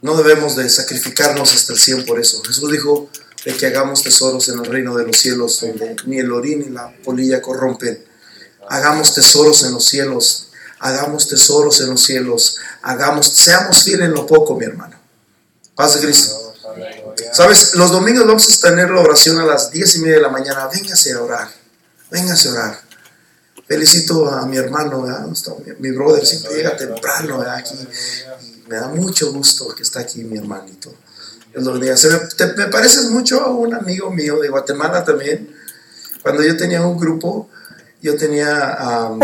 no debemos de sacrificarnos hasta el 100 por eso. Jesús dijo de que hagamos tesoros en el reino de los cielos, donde ni el orín ni la polilla corrompen. Hagamos tesoros en los cielos, hagamos tesoros en los cielos, hagamos, seamos fieles en lo poco, mi hermano. Paz de Cristo. Sabes, los domingos vamos a tener la oración a las diez y media de la mañana. Véngase a orar. Véngase a orar. Felicito a mi hermano, mi, brother siempre llega temprano aquí. Y me da mucho gusto que está aquí mi hermanito. Se me, te- me pareces mucho a un amigo mío de Guatemala también. Cuando yo tenía un grupo, yo tenía a-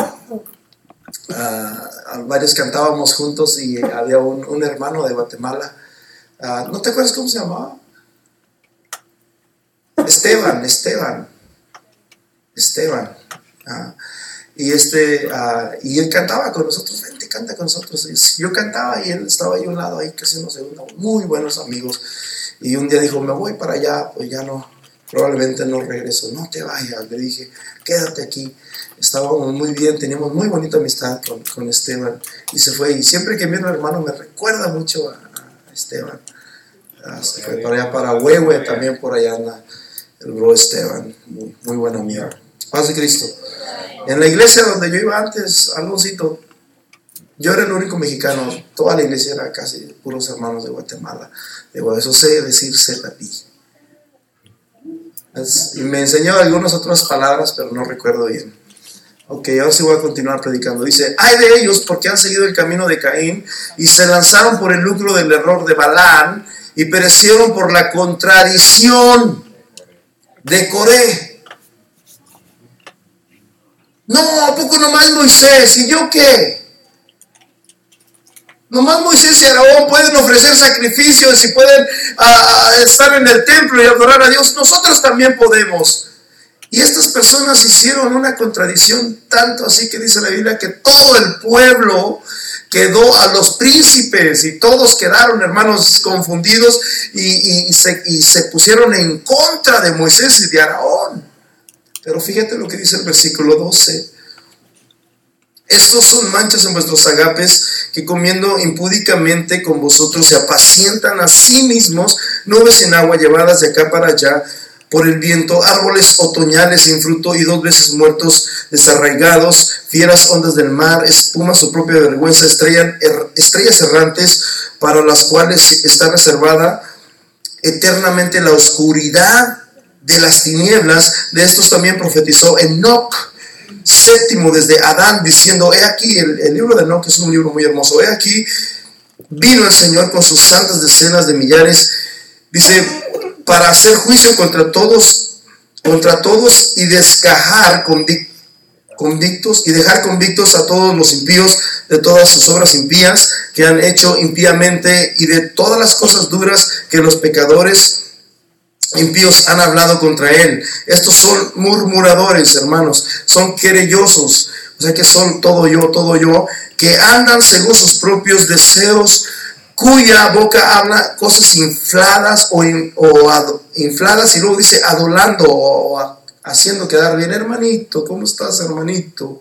varios cantábamos juntos y había un hermano de Guatemala. Ah, ¿No te acuerdas cómo se llamaba? Esteban, Esteban. Esteban. Ah, y este, ah, y él cantaba con nosotros, vente, canta con nosotros. Yo cantaba y él estaba ahí a un lado, ahí casi no sé, muy buenos amigos. Y un día dijo, me voy para allá, pues ya no, probablemente no regreso. No te vayas, le dije, quédate aquí. Estábamos muy bien, teníamos muy bonita amistad con, con Esteban. Y se fue. Y siempre que al hermano me recuerda mucho a Esteban. Ah, se fue para allá, para Huehue también por allá anda. el bro Esteban, muy, muy buen amigo. Paz de Cristo. En la iglesia donde yo iba antes, Alonsito, yo era el único mexicano, toda la iglesia era casi puros hermanos de Guatemala. Digo, eso sé decir Setapi. Y me enseñó algunas otras palabras, pero no recuerdo bien. Ok, ahora sí voy a continuar predicando. Dice, hay de ellos porque han seguido el camino de Caín y se lanzaron por el lucro del error de Balán y perecieron por la contradicción de Coré. No, ¿a poco nomás Moisés? ¿Y yo qué? Nomás Moisés y Aarón pueden ofrecer sacrificios y pueden ah, estar en el templo y adorar a Dios. Nosotros también podemos. Y estas personas hicieron una contradicción tanto así que dice la Biblia que todo el pueblo quedó a los príncipes y todos quedaron hermanos confundidos y, se, y se pusieron en contra de Moisés y de Aarón. Pero fíjate lo que dice el versículo 12. Estos son manchas en vuestros agapes que comiendo impúdicamente con vosotros se apacientan a sí mismos, nubes en agua llevadas de acá para allá por el viento, árboles otoñales sin fruto y dos veces muertos, desarraigados, fieras ondas del mar, espuma su propia vergüenza, estrellas, er, estrellas errantes para las cuales está reservada eternamente la oscuridad de las tinieblas. De estos también profetizó Enoch séptimo desde Adán diciendo, he aquí, el, libro de Enoch es un libro muy hermoso, he aquí, vino el Señor con sus santas decenas de millares, dice, para hacer juicio contra todos, contra todos y descajar convictos y dejar convictos a todos los impíos de todas sus obras impías que han hecho impíamente y de todas las cosas duras que los pecadores impíos han hablado contra él. Estos son murmuradores, hermanos, son querellosos, o sea que son todo yo, todo yo, que andan según sus propios deseos cuya boca habla cosas infladas o, infladas y luego dice adolando o haciendo quedar bien, hermanito, ¿cómo estás, hermanito?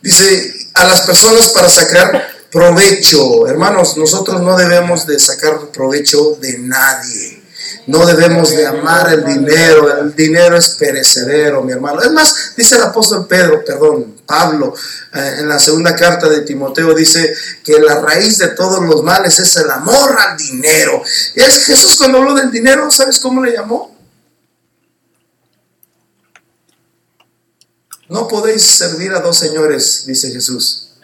Dice a las personas para sacar provecho, hermanos, nosotros no debemos de sacar provecho de nadie. No debemos de amar el dinero, el dinero es perecedero, mi hermano. Es más, dice el apóstol Pedro, perdón, Pablo, eh, en la segunda carta de Timoteo dice que la raíz de todos los males es el amor al dinero. Es Jesús cuando habló del dinero, ¿sabes cómo le llamó? No podéis servir a dos señores, dice Jesús.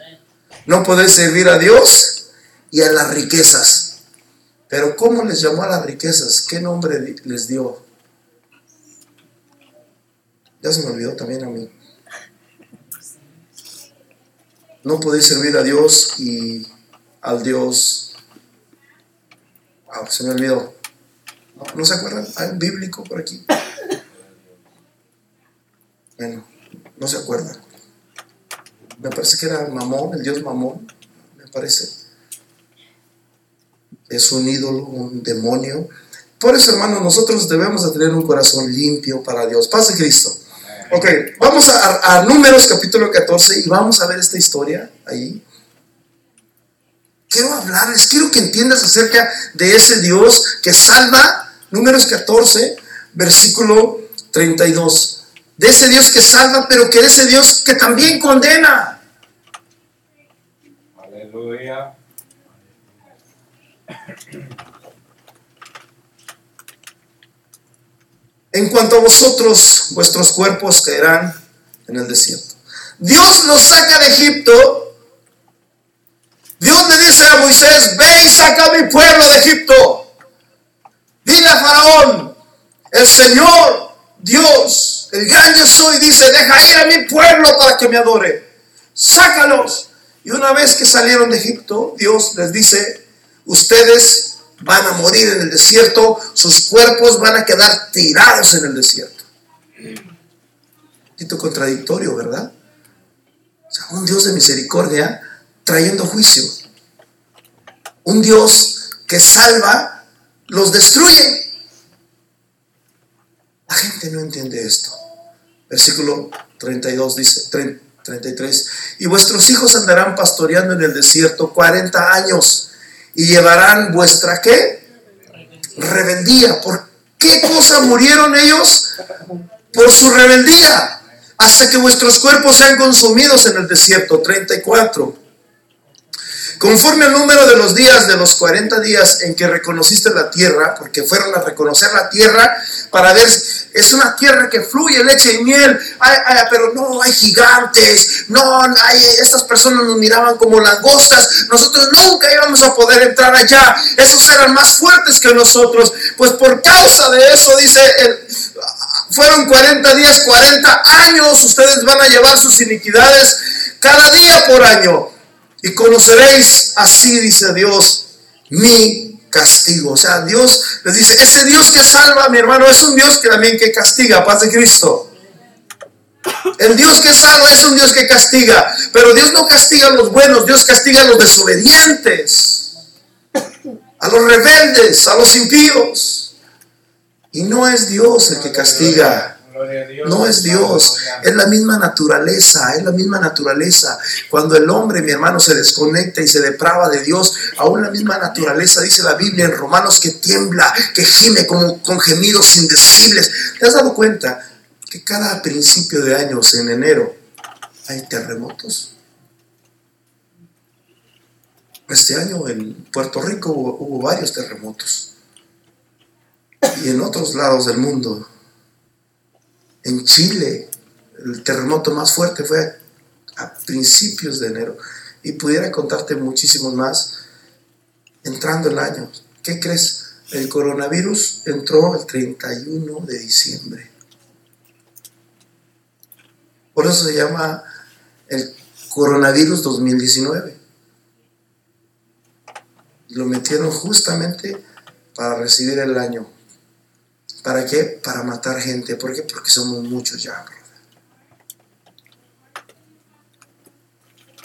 No podéis servir a Dios y a las riquezas. Pero ¿cómo les llamó a las riquezas? ¿Qué nombre les dio? Ya se me olvidó también a mí. No podéis servir a Dios y al Dios. Ah, se me olvidó. ¿No, se acuerdan? Hay un bíblico por aquí. Bueno, no se acuerdan. Me parece que era Mamón, el Dios Mamón, me parece es un ídolo, un demonio. Por eso, hermanos, nosotros debemos de tener un corazón limpio para Dios. Paz de Cristo. Ok, vamos a, Números capítulo 14 y vamos a ver esta historia ahí. Quiero hablarles, quiero que entiendas acerca de ese Dios que salva, Números 14, versículo 32. De ese Dios que salva, pero que ese Dios que también condena. Aleluya. En cuanto a vosotros, vuestros cuerpos caerán en el desierto. Dios los saca de Egipto. Dios le dice a Moisés, ve y saca a mi pueblo de Egipto. Dile a Faraón, el Señor, Dios, el gran yo soy, dice, deja ir a mi pueblo para que me adore. Sácalos. Y una vez que salieron de Egipto, Dios les dice, ustedes van a morir en el desierto, sus cuerpos van a quedar tirados en el desierto. Tito contradictorio, ¿verdad? O sea, un Dios de misericordia trayendo juicio. Un Dios que salva, los destruye. La gente no entiende esto. Versículo 32 dice, 33, y vuestros hijos andarán pastoreando en el desierto 40 años y llevarán vuestra qué? Rebeldía. ¿Por, ¿Qué cosa murieron ellos? Por su rebeldía, hasta que vuestros cuerpos sean consumidos en el desierto. 34. Conforme al número de los días, de los 40 días en que reconociste la tierra, porque fueron a reconocer la tierra para ver, es una tierra que fluye leche y miel, pero no hay gigantes, no hay, estas personas nos miraban como langostas, nosotros nunca íbamos a poder entrar allá, esos eran más fuertes que nosotros, pues por causa de eso, dice, fueron 40 días, 40 años, ustedes van a llevar sus iniquidades cada día por año. Y conoceréis así, dice Dios, mi castigo. O sea, Dios les dice, ese Dios que salva, mi hermano, es un Dios que también que castiga, paz de Cristo. El Dios que salva es un Dios que castiga, pero Dios no castiga a los buenos, Dios castiga a los desobedientes, a los rebeldes, a los impíos. Y no es Dios el que castiga, no es Dios, es la misma naturaleza, es la misma naturaleza. Cuando el hombre, mi hermano, se desconecta y se deprava de Dios, aún la misma naturaleza, dice la Biblia en Romanos, que tiembla, que gime como con gemidos indecibles. ¿Te has dado cuenta que cada principio de años, en enero, hay terremotos? Este año en Puerto Rico hubo, hubo varios terremotos. Y en otros lados del mundo en Chile, el terremoto más fuerte fue a, principios de enero. Y pudiera contarte muchísimos más entrando el año. ¿Qué crees? El coronavirus entró el 31 de diciembre. Por eso se llama el coronavirus 2019. Lo metieron justamente para recibir el año ¿Para qué? Para matar gente. ¿Por qué? Porque somos muchos ya.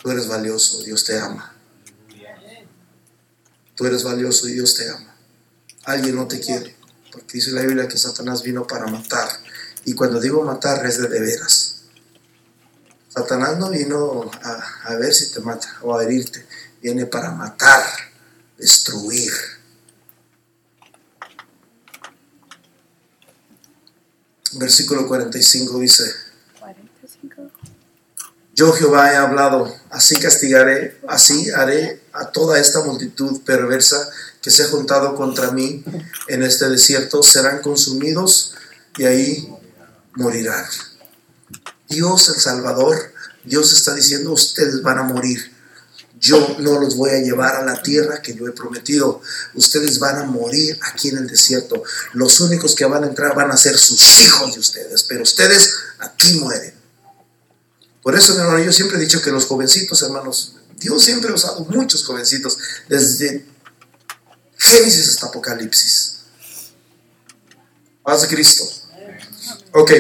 Tú eres valioso, Dios te ama. Tú eres valioso y Dios te ama. Alguien no te quiere, porque dice la Biblia que Satanás vino para matar. Y cuando digo matar es de, veras. Satanás no vino a, a ver si te mata o a herirte, viene para matar, destruir. Versículo 45 dice, yo Jehová he hablado, así castigaré, así haré a toda esta multitud perversa que se ha juntado contra mí en este desierto, serán consumidos y ahí morirán. Dios el Salvador, Dios está diciendo, ustedes van a morir yo no los voy a llevar a la tierra que yo he prometido. Ustedes van a morir aquí en el desierto. Los únicos que van a entrar van a ser sus hijos de ustedes, pero ustedes aquí mueren. Por eso, hermano, yo siempre he dicho que los jovencitos, hermanos, Dios siempre ha usado muchos jovencitos, desde Génesis hasta Apocalipsis. Paz Cristo. Ok.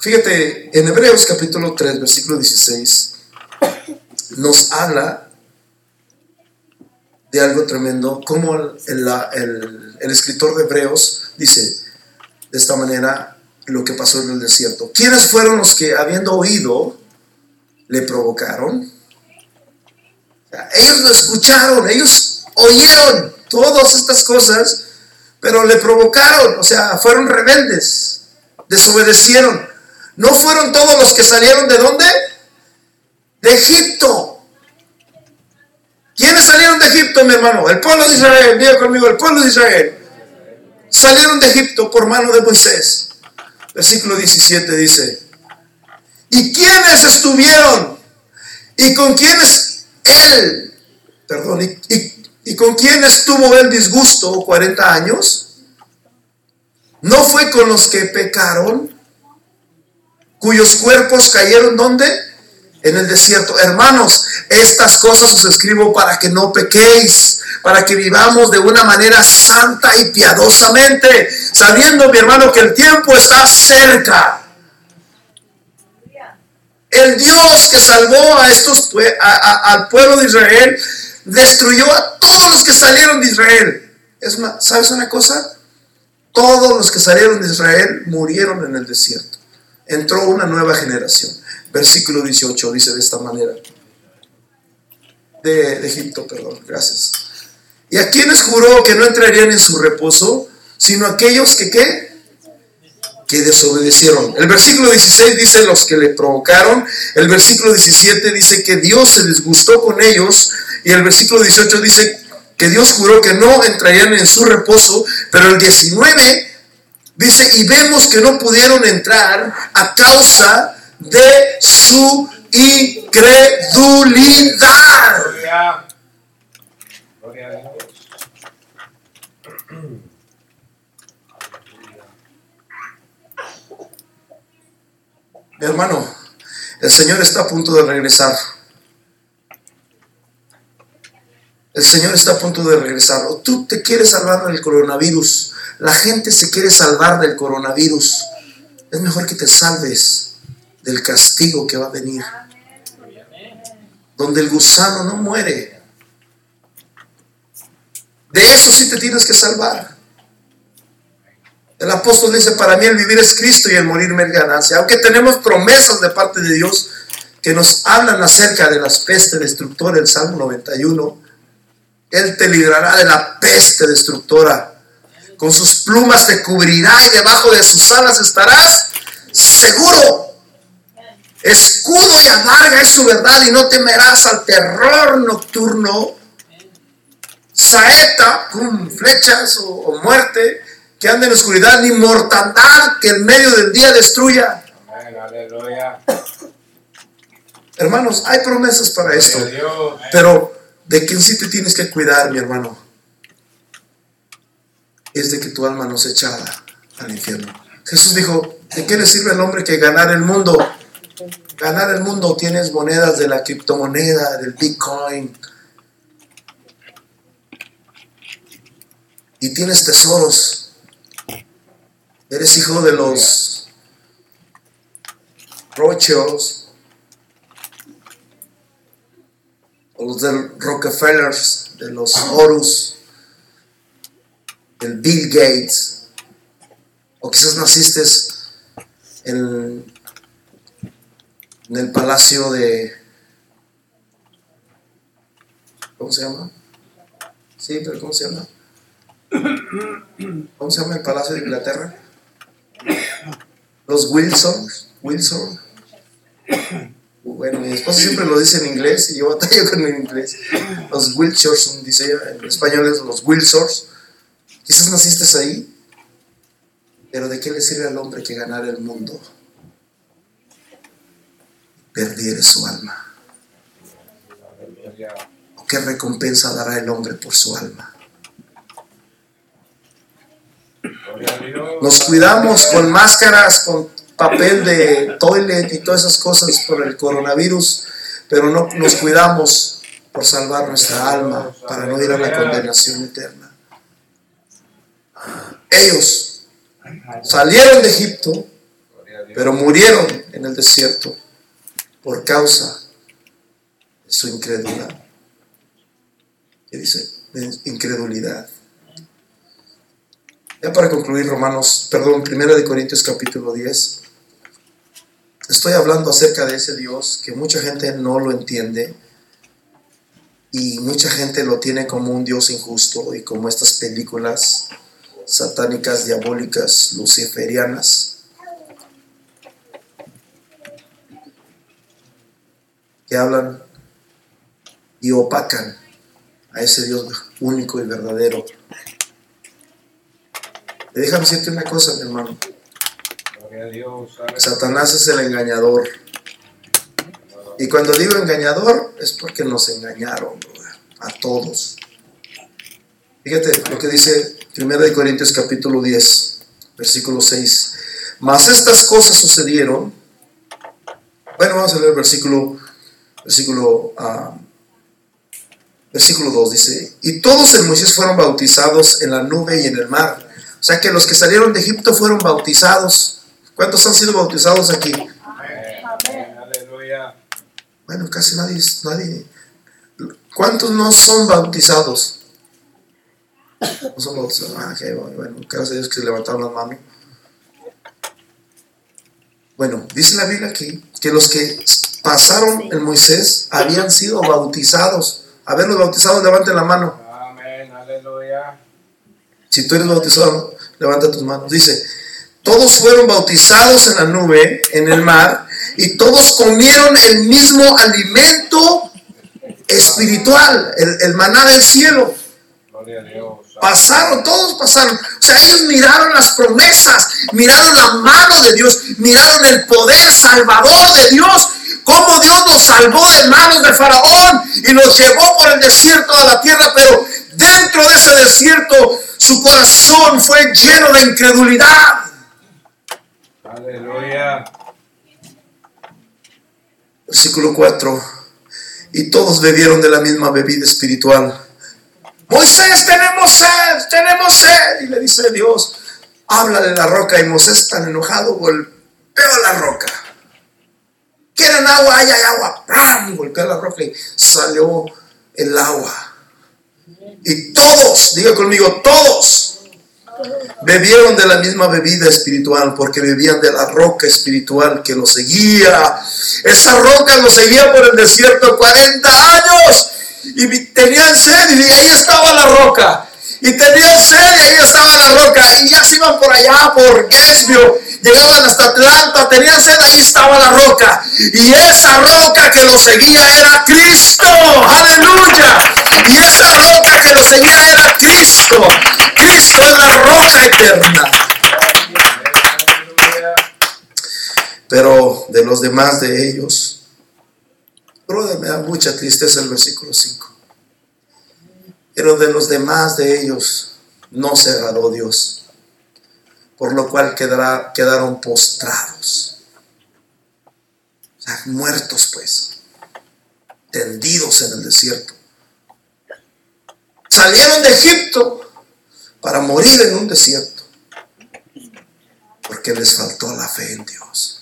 Fíjate, en Hebreos capítulo 3, versículo 16 nos habla de algo tremendo, como el, escritor de Hebreos dice de esta manera lo que pasó en el desierto. ¿Quiénes fueron los que habiendo oído le provocaron? ellos lo escucharon, ellos oyeron todas estas cosas, pero le provocaron, o sea, fueron rebeldes, desobedecieron. No fueron todos los que salieron de dónde? De Egipto. ¿Quiénes salieron de Egipto, mi hermano? El pueblo de Israel, diga conmigo, el pueblo de Israel. Salieron de Egipto por mano de Moisés. Versículo 17 dice, ¿y quiénes estuvieron? ¿Y con quiénes él? Perdón, ¿y, con quiénes tuvo el disgusto 40 años? ¿No fue con los que pecaron? ¿Cuyos cuerpos cayeron dónde? En el desierto. Hermanos, estas cosas os escribo para que no pequéis, para que vivamos de una manera santa y piadosamente, sabiendo, mi hermano, que el tiempo está cerca. El Dios que salvó a estos al pueblo de Israel destruyó a todos los que salieron de Israel. Es ¿sabes una cosa? Todos los que salieron de Israel murieron en el desierto. Entró una nueva generación. Versículo 18 dice de esta manera. De, Egipto, perdón, gracias. ¿Y a quienes juró que no entrarían en su reposo? sino aquellos que qué? Que desobedecieron. El versículo 16 dice los que le provocaron, el versículo 17 dice que Dios se disgustó con ellos y el versículo 18 dice que Dios juró que no entrarían en su reposo, pero el 19 dice, y vemos que no pudieron entrar a causa de su incredulidad. Gloria. Gloria a Dios. Mi hermano, el Señor está a punto de regresar. El Señor está a punto de regresar. O tú te quieres salvar del coronavirus. La gente se quiere salvar del coronavirus. Es mejor que te salves del castigo que va a venir. Donde el gusano no muere. De eso sí te tienes que salvar. El apóstol dice, para mí el vivir es Cristo y el morir es ganancia. Aunque tenemos promesas de parte de Dios que nos hablan acerca de las pestes destructoras, el Salmo 91, Él te librará de la peste destructora. Con sus plumas te cubrirá y debajo de sus alas estarás seguro. Escudo y amarga es su verdad y no temerás al terror nocturno. Saeta, pum, flechas o, o muerte que anda en oscuridad, ni mortandad que en medio del día destruya. Amén. Aleluya. Hermanos, hay promesas para esto, pero de quién sí te tienes que cuidar, mi hermano, es de que tu alma no se echada al infierno. Jesús dijo, ¿de qué le sirve al hombre que ganar el mundo? Ganar el mundo tienes monedas de la criptomoneda, del Bitcoin, y tienes tesoros. Eres hijo de los Rothschilds, o los del Rockefellers, de los Horus, del Bill Gates, o quizás naciste en, en el palacio de, ¿cómo se llama? Sí, pero ¿cómo se llama? ¿Cómo se llama el palacio de Inglaterra? Los Wilson, Wilson. Bueno, mi esposa siempre lo dice en inglés y yo batallo con el inglés. Los Wilsons, dice ella, en español es los Wilsons. Quizás naciste ahí, pero ¿de qué le sirve al hombre que ganar el mundo? Perdiere su alma. ¿O qué recompensa dará el hombre por su alma? Nos cuidamos con máscaras, con papel de toilet y todas esas cosas por el coronavirus, pero no nos cuidamos por salvar nuestra alma para no ir a la condenación eterna. Ellos salieron de Egipto, pero murieron en el desierto por causa de su incredulidad. ¿Qué dice? De incredulidad. Ya para concluir, Romanos, perdón, Primera de Corintios capítulo 10. Estoy hablando acerca de ese Dios que mucha gente no lo entiende y mucha gente lo tiene como un Dios injusto y como estas películas satánicas, diabólicas, luciferianas. que hablan y opacan a ese Dios único y verdadero. Déjame decirte una cosa, mi hermano. Satanás es el engañador. Y cuando digo engañador es porque nos engañaron, a todos. Fíjate lo que dice 1 de Corintios capítulo 10, versículo 6. Mas estas cosas sucedieron. Bueno, vamos a leer el versículo, versículo, ah, versículo 2. Dice, y todos en Moisés fueron bautizados en la nube y en el mar. O sea que los que salieron de Egipto fueron bautizados. ¿Cuántos han sido bautizados aquí? Amén. Aleluya. Bueno, casi nadie, nadie. ¿Cuántos no son bautizados? No son bautizados. Ah, ok, bueno, bueno, gracias a Dios que se levantaron las manos. Bueno, dice la Biblia aquí que los que pasaron en Moisés habían sido bautizados. A ver, los bautizados, levanten la mano. Amén. Aleluya. Si tú eres bautizado, Levanta tus manos. Dice, todos fueron bautizados en la nube, en el mar, y todos comieron el mismo alimento espiritual, el, el maná del cielo. Gloria a Dios. Pasaron, todos pasaron. O sea, ellos miraron las promesas, miraron la mano de Dios, miraron el poder salvador de Dios, cómo Dios los salvó de manos de Faraón y los llevó por el desierto de la tierra, pero dentro de ese desierto su corazón fue lleno de incredulidad. Aleluya. Versículo 4. Y todos bebieron de la misma bebida espiritual. Moisés, tenemos sed, tenemos sed. Y le dice Dios, háblale a la roca. Y Moisés tan enojado golpeó la roca. ¿Quieren agua? Hay agua. ¡Pam! Golpeó la roca y salió el agua. Y todos, diga conmigo, todos bebieron de la misma bebida espiritual porque bebían de la roca espiritual que los seguía. Esa roca los seguía por el desierto 40 años y tenían sed y ahí estaba la roca. Y tenían sed y ahí estaba la roca. Y ya se iban por allá, por Gesbio, llegaban hasta Atlanta, tenían sed, ahí estaba la roca. Y esa roca que los seguía era Cristo. Aleluya. Y esa roca que los seguía era Cristo. Cristo es la roca eterna. Pero de los demás de ellos, brother, me da mucha tristeza el versículo 5. Pero de los demás de ellos no se agradó Dios, por lo cual quedará- quedaron postrados, muertos pues, tendidos en el desierto. Salieron de Egipto para morir en un desierto, porque les faltó la fe en Dios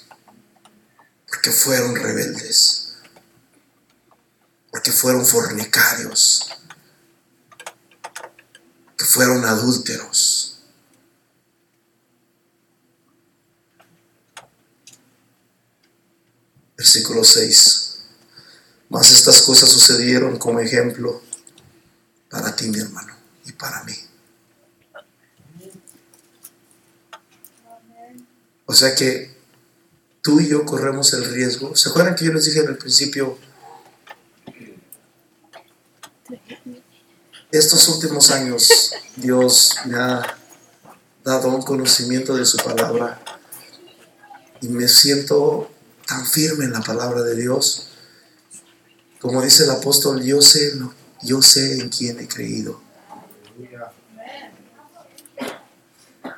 porque fueron rebeldes, porque fueron fornicarios, que fueron adúlteros. Versículo 6. Mas estas cosas sucedieron como ejemplo para ti, mi hermano, y para mí. O sea que tú y yo corremos el riesgo. ¿Se acuerdan que yo les dije en el principio? Estos últimos años Dios me ha dado un conocimiento de su palabra y me siento tan firme en la palabra de Dios. Como dice el apóstol, yo sé, yo sé en quién he creído.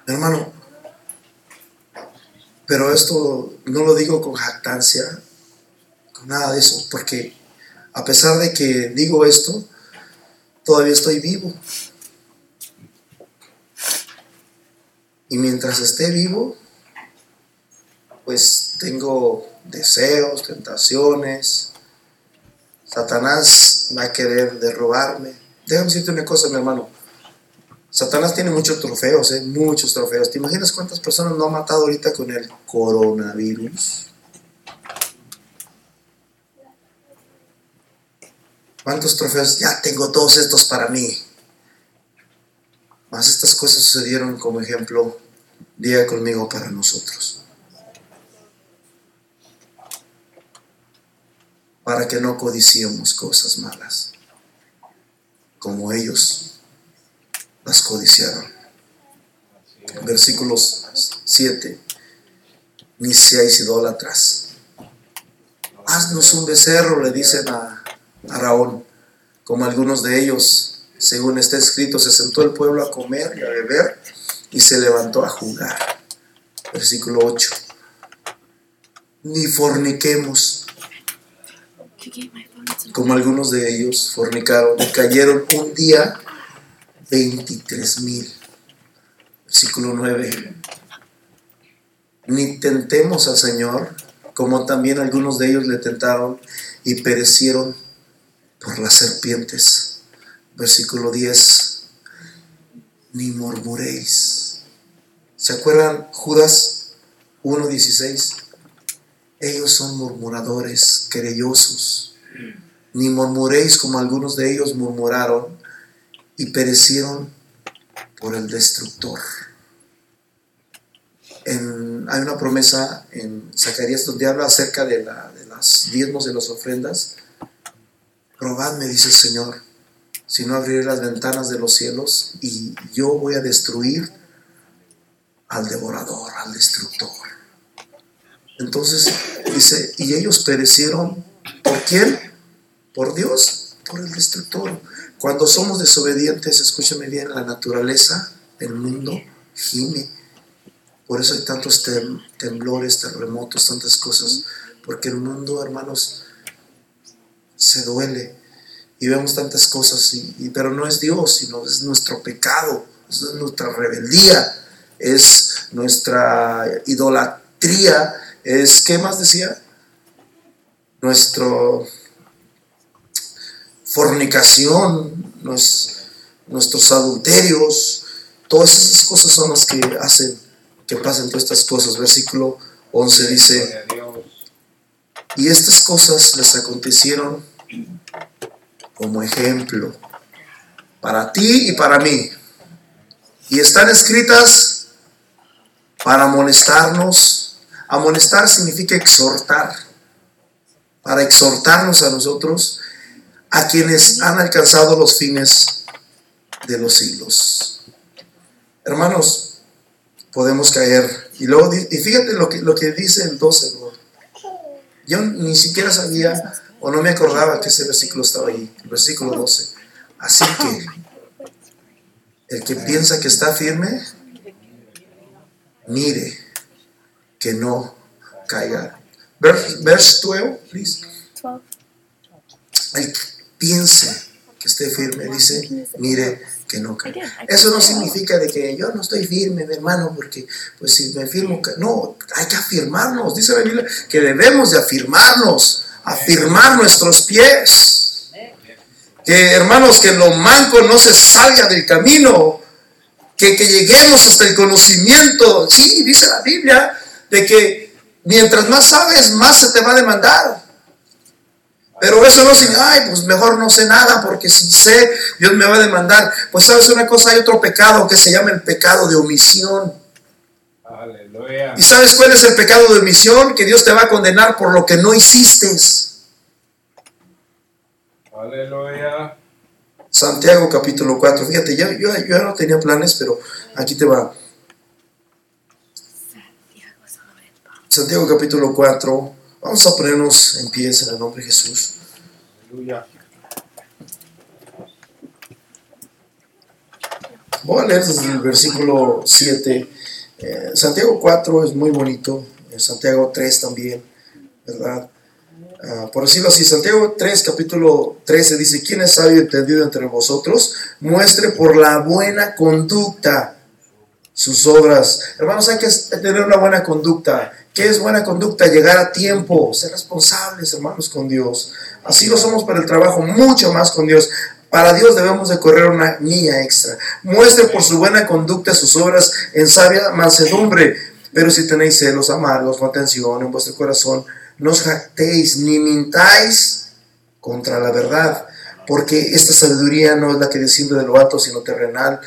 Hermano, pero esto no lo digo con jactancia, con nada de eso, porque a pesar de que digo esto, todavía estoy vivo. Y mientras esté vivo, pues tengo deseos, tentaciones. Satanás va a querer derrobarme. Déjame decirte una cosa, mi hermano. Satanás tiene muchos trofeos, ¿eh? muchos trofeos. ¿Te imaginas cuántas personas no ha matado ahorita con el coronavirus? ¿Cuántos trofeos? Ya tengo todos estos para mí. Más estas cosas sucedieron como ejemplo, diga conmigo, para nosotros. Para que no codiciemos cosas malas, como ellos las codiciaron. Versículos 7. Ni seáis idólatras. Haznos un becerro, le dicen a Araón, como algunos de ellos, según está escrito, se sentó el pueblo a comer y a beber y se levantó a jugar. Versículo 8. Ni forniquemos, como algunos de ellos fornicaron y cayeron un día 23 mil. Versículo 9. Ni tentemos al Señor, como también algunos de ellos le tentaron y perecieron por las serpientes. Versículo 10. Ni murmuréis. ¿Se acuerdan Judas 1.16? Ellos son murmuradores, querellosos. Ni murmuréis como algunos de ellos murmuraron y perecieron por el destructor. hay una promesa en Zacarías donde habla acerca de, la, las diezmos de las ofrendas. Probadme, dice el Señor, si no abriré las ventanas de los cielos y yo voy a destruir al devorador, al destructor. Entonces dice, y ellos perecieron, ¿por quién? Por Dios, por el destructor. Cuando somos desobedientes, escúchame bien, la naturaleza, el mundo, gime. Por eso hay tantos tem- temblores, terremotos, tantas cosas, porque el mundo, hermanos, se duele y vemos tantas cosas, y, y- pero no es Dios, sino es nuestro pecado, es nuestra rebeldía, es nuestra idolatría, es, ¿qué más decía? Nuestro fornicación, nues- nuestros adulterios, todas esas cosas son las que hacen que pasen todas estas cosas. Versículo 11 dice, y estas cosas les acontecieron como ejemplo para ti y para mí. Y están escritas para amonestarnos. Amonestar significa exhortar. Para exhortarnos a nosotros, a quienes han alcanzado los fines de los siglos. Hermanos, podemos caer. Y luego, y fíjate lo que, lo que dice el 12, ¿no? Yo ni siquiera sabía o no me acordaba que ese versículo estaba ahí, el versículo 12. Así que el que piensa que está firme, mire que no caiga. Verse, verse 12, please. 12. El que piense que esté firme, dice, mire que no caiga. Eso no significa de que yo no estoy firme, mi hermano, porque pues si me firmo, no, hay que afirmarnos. Dice la Biblia que debemos de afirmarnos, afirmar nuestros pies. Que hermanos, que lo manco no se salga del camino, que, que lleguemos hasta el conocimiento. Sí, dice la Biblia, de que mientras más sabes, más se te va a demandar. Pero eso no significa, ay, pues mejor no sé nada, porque si sé, Dios me va a demandar. Pues sabes una cosa, hay otro pecado que se llama el pecado de omisión. Aleluya. ¿Y sabes cuál es el pecado de omisión? Que Dios te va a condenar por lo que no hiciste. Aleluya. Santiago capítulo 4. Fíjate, yo, yo, yo ya no tenía planes, pero aquí te va. Santiago capítulo 4. Vamos a ponernos en pie en el nombre de Jesús. Aleluya. Voy a leer desde el versículo 7. Eh, Santiago 4 es muy bonito. eh, Santiago 3 también, ¿verdad? Ah, por decirlo así, Santiago 3, capítulo 13 dice, ¿quién es sabio y entendido entre vosotros? Muestre por la buena conducta sus obras. Hermanos, hay que tener una buena conducta. ¿Qué es buena conducta? Llegar a tiempo, ser responsables, hermanos, con Dios. Así lo somos para el trabajo, mucho más con Dios. Para Dios debemos de correr una milla extra. Muestre por su buena conducta sus obras en sabia mansedumbre. Pero si tenéis celos amargos, contención en vuestro corazón, no os jactéis ni mintáis contra la verdad, porque esta sabiduría no es la que desciende de lo alto, sino terrenal,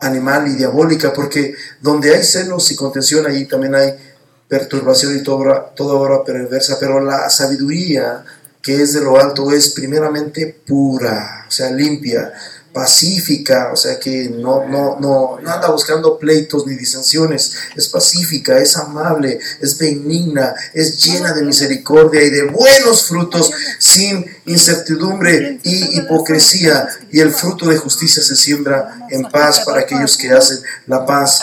animal y diabólica, porque donde hay celos y contención, allí también hay perturbación y toda obra, toda obra perversa, pero la sabiduría que es de lo alto es primeramente pura, o sea, limpia, pacífica, o sea, que no, no, no, no anda buscando pleitos ni disensiones, es pacífica, es amable, es benigna, es llena de misericordia y de buenos frutos, sin incertidumbre y hipocresía, y el fruto de justicia se siembra en paz para aquellos que hacen la paz.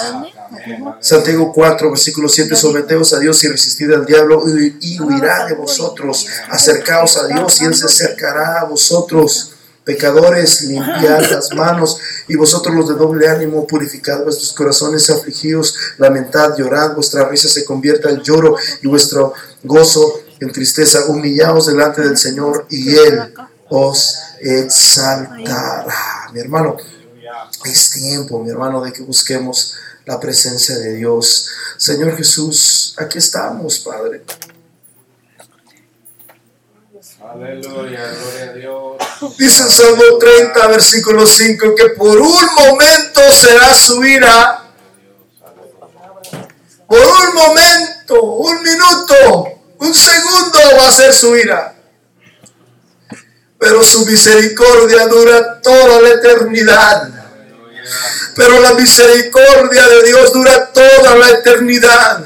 Santiago 4, versículo 7, someteos a Dios y resistid al diablo y, huirá de vosotros. Acercaos a Dios y Él se acercará a vosotros. Pecadores, limpiad las manos y vosotros los de doble ánimo, purificad vuestros corazones afligidos, lamentad, llorad, vuestra risa se convierta en lloro y vuestro gozo en tristeza. Humillaos delante del Señor y Él os exaltará. Mi hermano, es tiempo, mi hermano, de que busquemos la presencia de Dios. Señor Jesús, aquí estamos, Padre. Dice el Salmo 30, versículo 5, que por un momento será su ira, Por un momento, un minuto, un segundo va a ser su ira. Pero su misericordia dura toda la eternidad. Pero la misericordia de Dios dura toda la eternidad.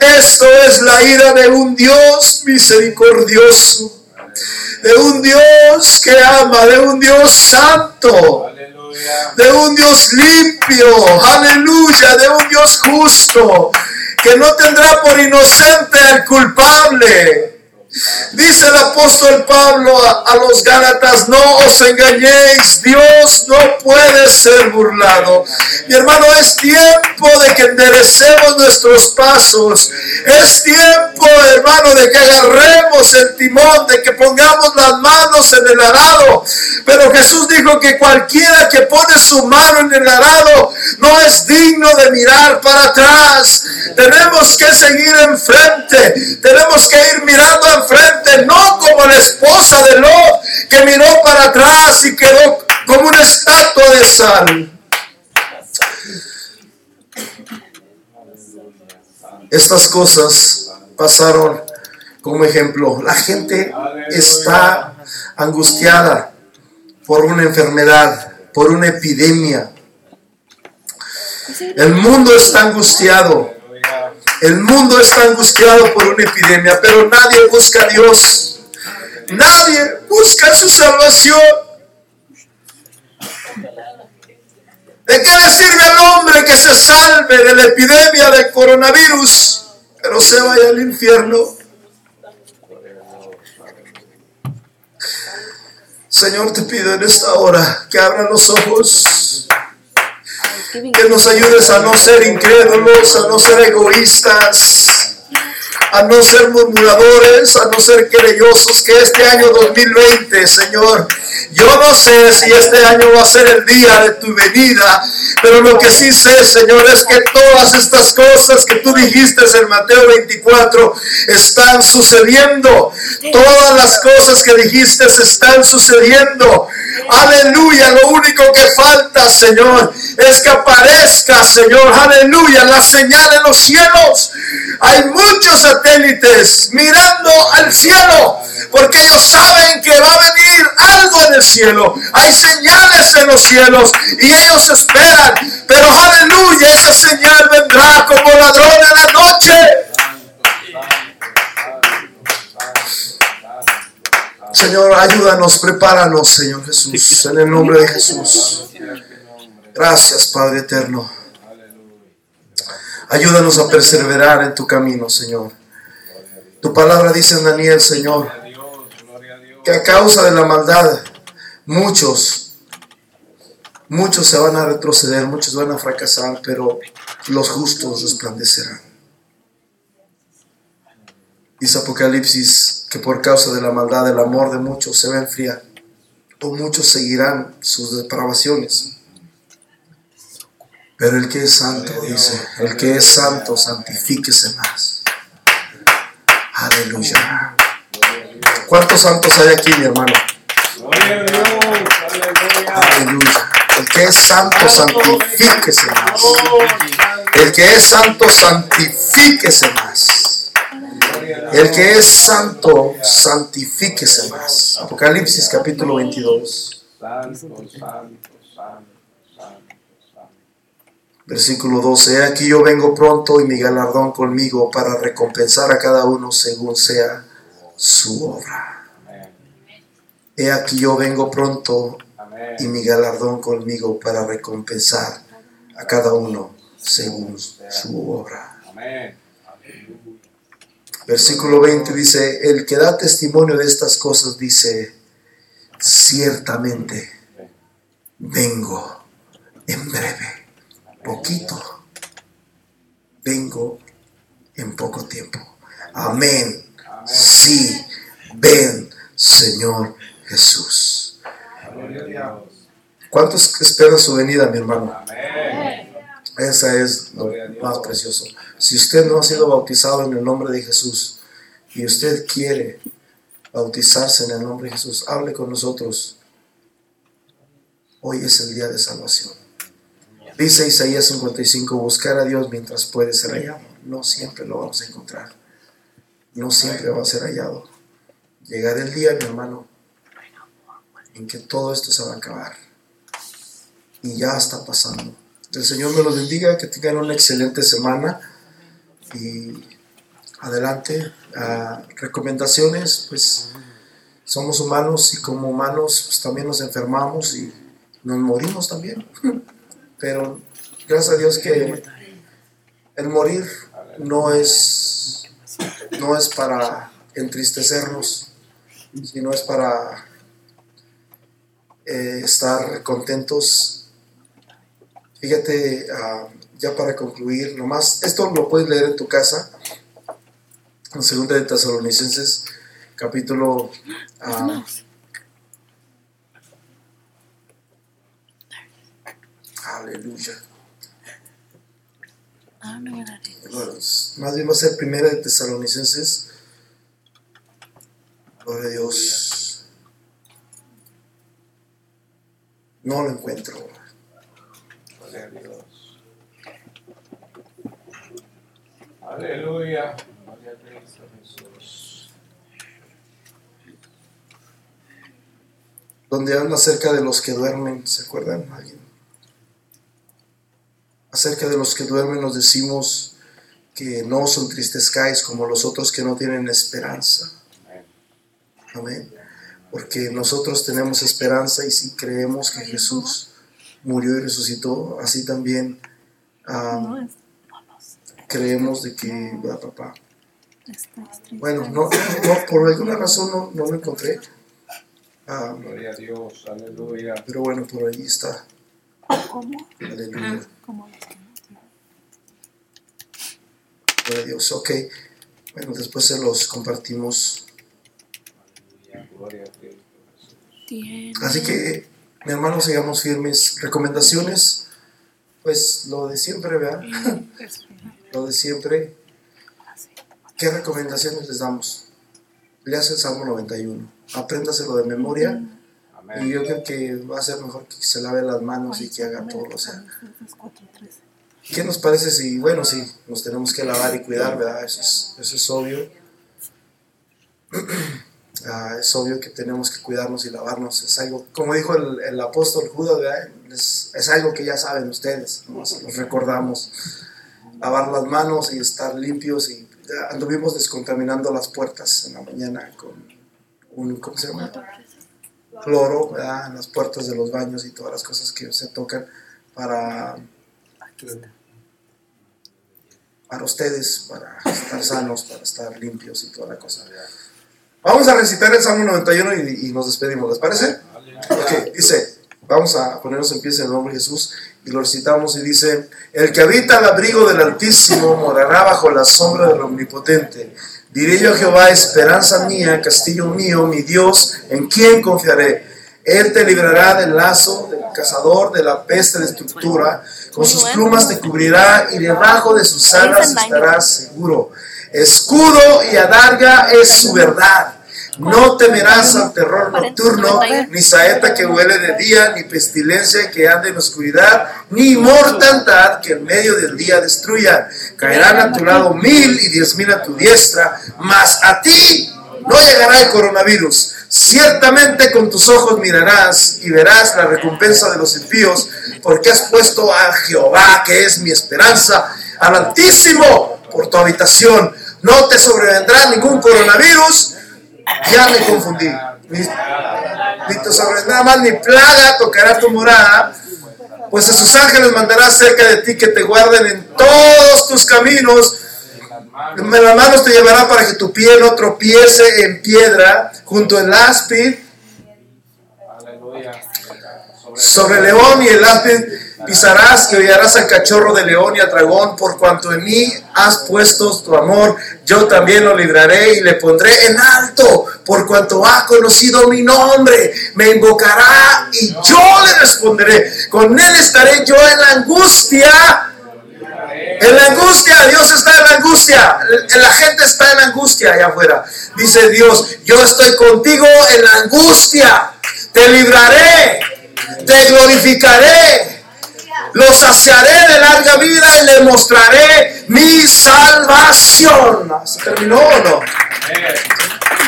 Esto es la ira de un Dios misericordioso, de un Dios que ama, de un Dios santo, de un Dios limpio, aleluya, de un Dios justo, que no tendrá por inocente al culpable. Dice el apóstol Pablo a, los Gálatas, no os engañéis, Dios no puede ser burlado. Mi hermano, es tiempo de que enderecemos nuestros pasos. Es tiempo, hermano, de que agarremos el timón, de que pongamos las manos en el arado. Pero Jesús dijo que cualquiera que pone su mano en el arado no es digno de mirar para atrás. Tenemos que seguir enfrente. Tenemos que ir mirando enfrente, no como la esposa de Lot que miró para atrás y quedó como una estatua de sal. Estas cosas pasaron como ejemplo. La gente está angustiada por una enfermedad, por una epidemia. El mundo está angustiado. El mundo está angustiado por una epidemia, pero nadie busca a Dios. Nadie busca su salvación. ¿De qué le sirve al hombre que se salve de la epidemia del coronavirus, pero se vaya al infierno? Señor, te pido en esta hora que abra los ojos que nos ayudes a no ser incrédulos, a no ser egoístas, a no ser murmuradores, a no ser querellosos, que este año 2020, Señor, yo no sé si este año va a ser el día de tu venida, pero lo que sí sé, Señor, es que todas estas cosas que tú dijiste en Mateo 24 están sucediendo. Todas las cosas que dijiste están sucediendo. Aleluya, lo único que falta, Señor, es que aparezca, Señor, aleluya, la señal en los cielos. Hay muchos satélites mirando al cielo, porque ellos saben que va a venir algo en el cielo. Hay señales en los cielos y ellos esperan, pero aleluya, esa señal vendrá como ladrón en la noche. Señor, ayúdanos, prepáranos, Señor Jesús, en el nombre de Jesús. Gracias, Padre eterno. Ayúdanos a perseverar en tu camino, Señor. Tu palabra dice en Daniel, Señor, que a causa de la maldad, muchos, muchos se van a retroceder, muchos van a fracasar, pero los justos resplandecerán. Dice Apocalipsis que por causa de la maldad el amor de muchos se va a enfriar, o muchos seguirán sus depravaciones. Pero el que es santo, dice, el que es santo, santifíquese más. Aleluya. ¿Cuántos santos hay aquí, mi hermano? Aleluya. El que es santo, santifíquese más. El que es santo, santifíquese más. El que es santo, santifíquese más. Apocalipsis capítulo 22. Santo, santo, santo. Versículo 12, aquí yo vengo pronto y mi galardón conmigo para recompensar a cada uno según sea su obra. He aquí yo vengo pronto y mi galardón conmigo para recompensar a cada uno según su obra. Versículo 20 dice, el que da testimonio de estas cosas dice, ciertamente vengo en breve poquito, vengo en poco tiempo. Amén. Sí, ven, Señor Jesús. ¿Cuántos esperan su venida, mi hermano? Esa es lo más precioso. Si usted no ha sido bautizado en el nombre de Jesús y usted quiere bautizarse en el nombre de Jesús, hable con nosotros. Hoy es el día de salvación. Dice Isaías 55, buscar a Dios mientras puede ser hallado. No siempre lo vamos a encontrar. No siempre va a ser hallado. Llegará el día, mi hermano, en que todo esto se va a acabar. Y ya está pasando. El Señor me los bendiga, que tengan una excelente semana. Y adelante. Ah, recomendaciones, pues somos humanos y como humanos pues, también nos enfermamos y nos morimos también. Pero gracias a Dios que el morir no es, no es para entristecernos, sino es para eh, estar contentos. Fíjate, ah, ya para concluir, nomás, esto lo puedes leer en tu casa, en segunda de Tesalonicenses, capítulo ah, Aleluya. Bueno, más bien va a ser primera de Tesalonicenses. Gloria a Dios. No lo encuentro. Gloria a Dios. Aleluya. Gloria a Cristo Jesús. Donde habla acerca de los que duermen. ¿Se acuerdan? ¿Alguien? Acerca de los que duermen nos decimos que no os entristezcáis como los otros que no tienen esperanza. Amén. Amén. Porque nosotros tenemos esperanza y si creemos que Jesús murió y resucitó, así también ah, creemos de que, va, papá. Bueno, no, no, por alguna razón no, no lo encontré. Ah, Gloria a Dios. Aleluya. pero bueno, por ahí está. ¿Cómo? Aleluya. No tienen. Gloria a Dios. Ok. Bueno, después se los compartimos. Así que, mi hermano, sigamos firmes. Recomendaciones, pues lo de siempre, ¿verdad? Lo de siempre. ¿Qué recomendaciones les damos? Leas el Salmo 91. Apréndaselo de memoria. Y Amén. yo creo que va a ser mejor que se lave las manos y que haga todo. O sea, ¿qué nos parece si, bueno, sí, nos tenemos que lavar y cuidar, ¿verdad? Eso es, eso es obvio. Ah, es obvio que tenemos que cuidarnos y lavarnos. Es algo, como dijo el, el apóstol Judas. Es, es algo que ya saben ustedes, ¿no? Se los recordamos. Lavar las manos y estar limpios y anduvimos descontaminando las puertas en la mañana con un, ¿cómo se llama? Cloro, ¿verdad? En las puertas de los baños y todas las cosas que se tocan para, para ustedes, para estar sanos, para estar limpios y toda la cosa. Vamos a recitar el Salmo 91 y, y nos despedimos, ¿les parece? Ok, dice, vamos a ponernos en pie en el nombre de Jesús y lo recitamos y dice, el que habita al abrigo del Altísimo morará bajo la sombra del Omnipotente. Diré yo a Jehová, esperanza mía, castillo mío, mi Dios, en quien confiaré. Él te librará del lazo, del cazador, de la peste de estructura. Con sus plumas te cubrirá y debajo de sus alas estarás seguro. Escudo y adarga es su verdad. No temerás al terror nocturno, ni saeta que huele de día, ni pestilencia que ande en oscuridad, ni mortandad que en medio del día destruya. Caerán a tu lado mil y diez mil a tu diestra, mas a ti no llegará el coronavirus. Ciertamente con tus ojos mirarás y verás la recompensa de los impíos, porque has puesto a Jehová, que es mi esperanza, al Altísimo por tu habitación. No te sobrevendrá ningún coronavirus. Ya me confundí. Ni, ni te sobrevendrá mal ni plaga tocará tu morada. Pues a sus ángeles mandará cerca de ti que te guarden en todos tus caminos. En las manos. Te llevará para que tu pie no tropiece en piedra junto al áspid sobre el león y el áspid pisarás y hollarás al cachorro de león y al dragón, por cuanto en mí has puesto tu amor, yo también lo libraré y le pondré en alto, por cuanto ha conocido mi nombre, me invocará y yo le responderé, con él estaré yo en la angustia. En la angustia, Dios está en la angustia. La gente está en la angustia allá afuera. Dice Dios, yo estoy contigo en la angustia. Te libraré, te glorificaré. Lo saciaré de larga vida y le mostraré mi salvación. ¿Se terminó o no? Amén.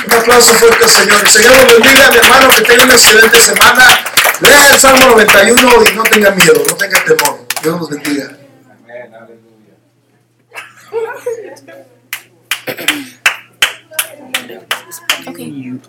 Un aplauso fuerte al Señor. El Señor lo bendiga, mi hermano, que tenga una excelente semana. Lea el Salmo 91 y no tenga miedo, no tenga temor. Dios los bendiga. Amén. Aleluya. Okay.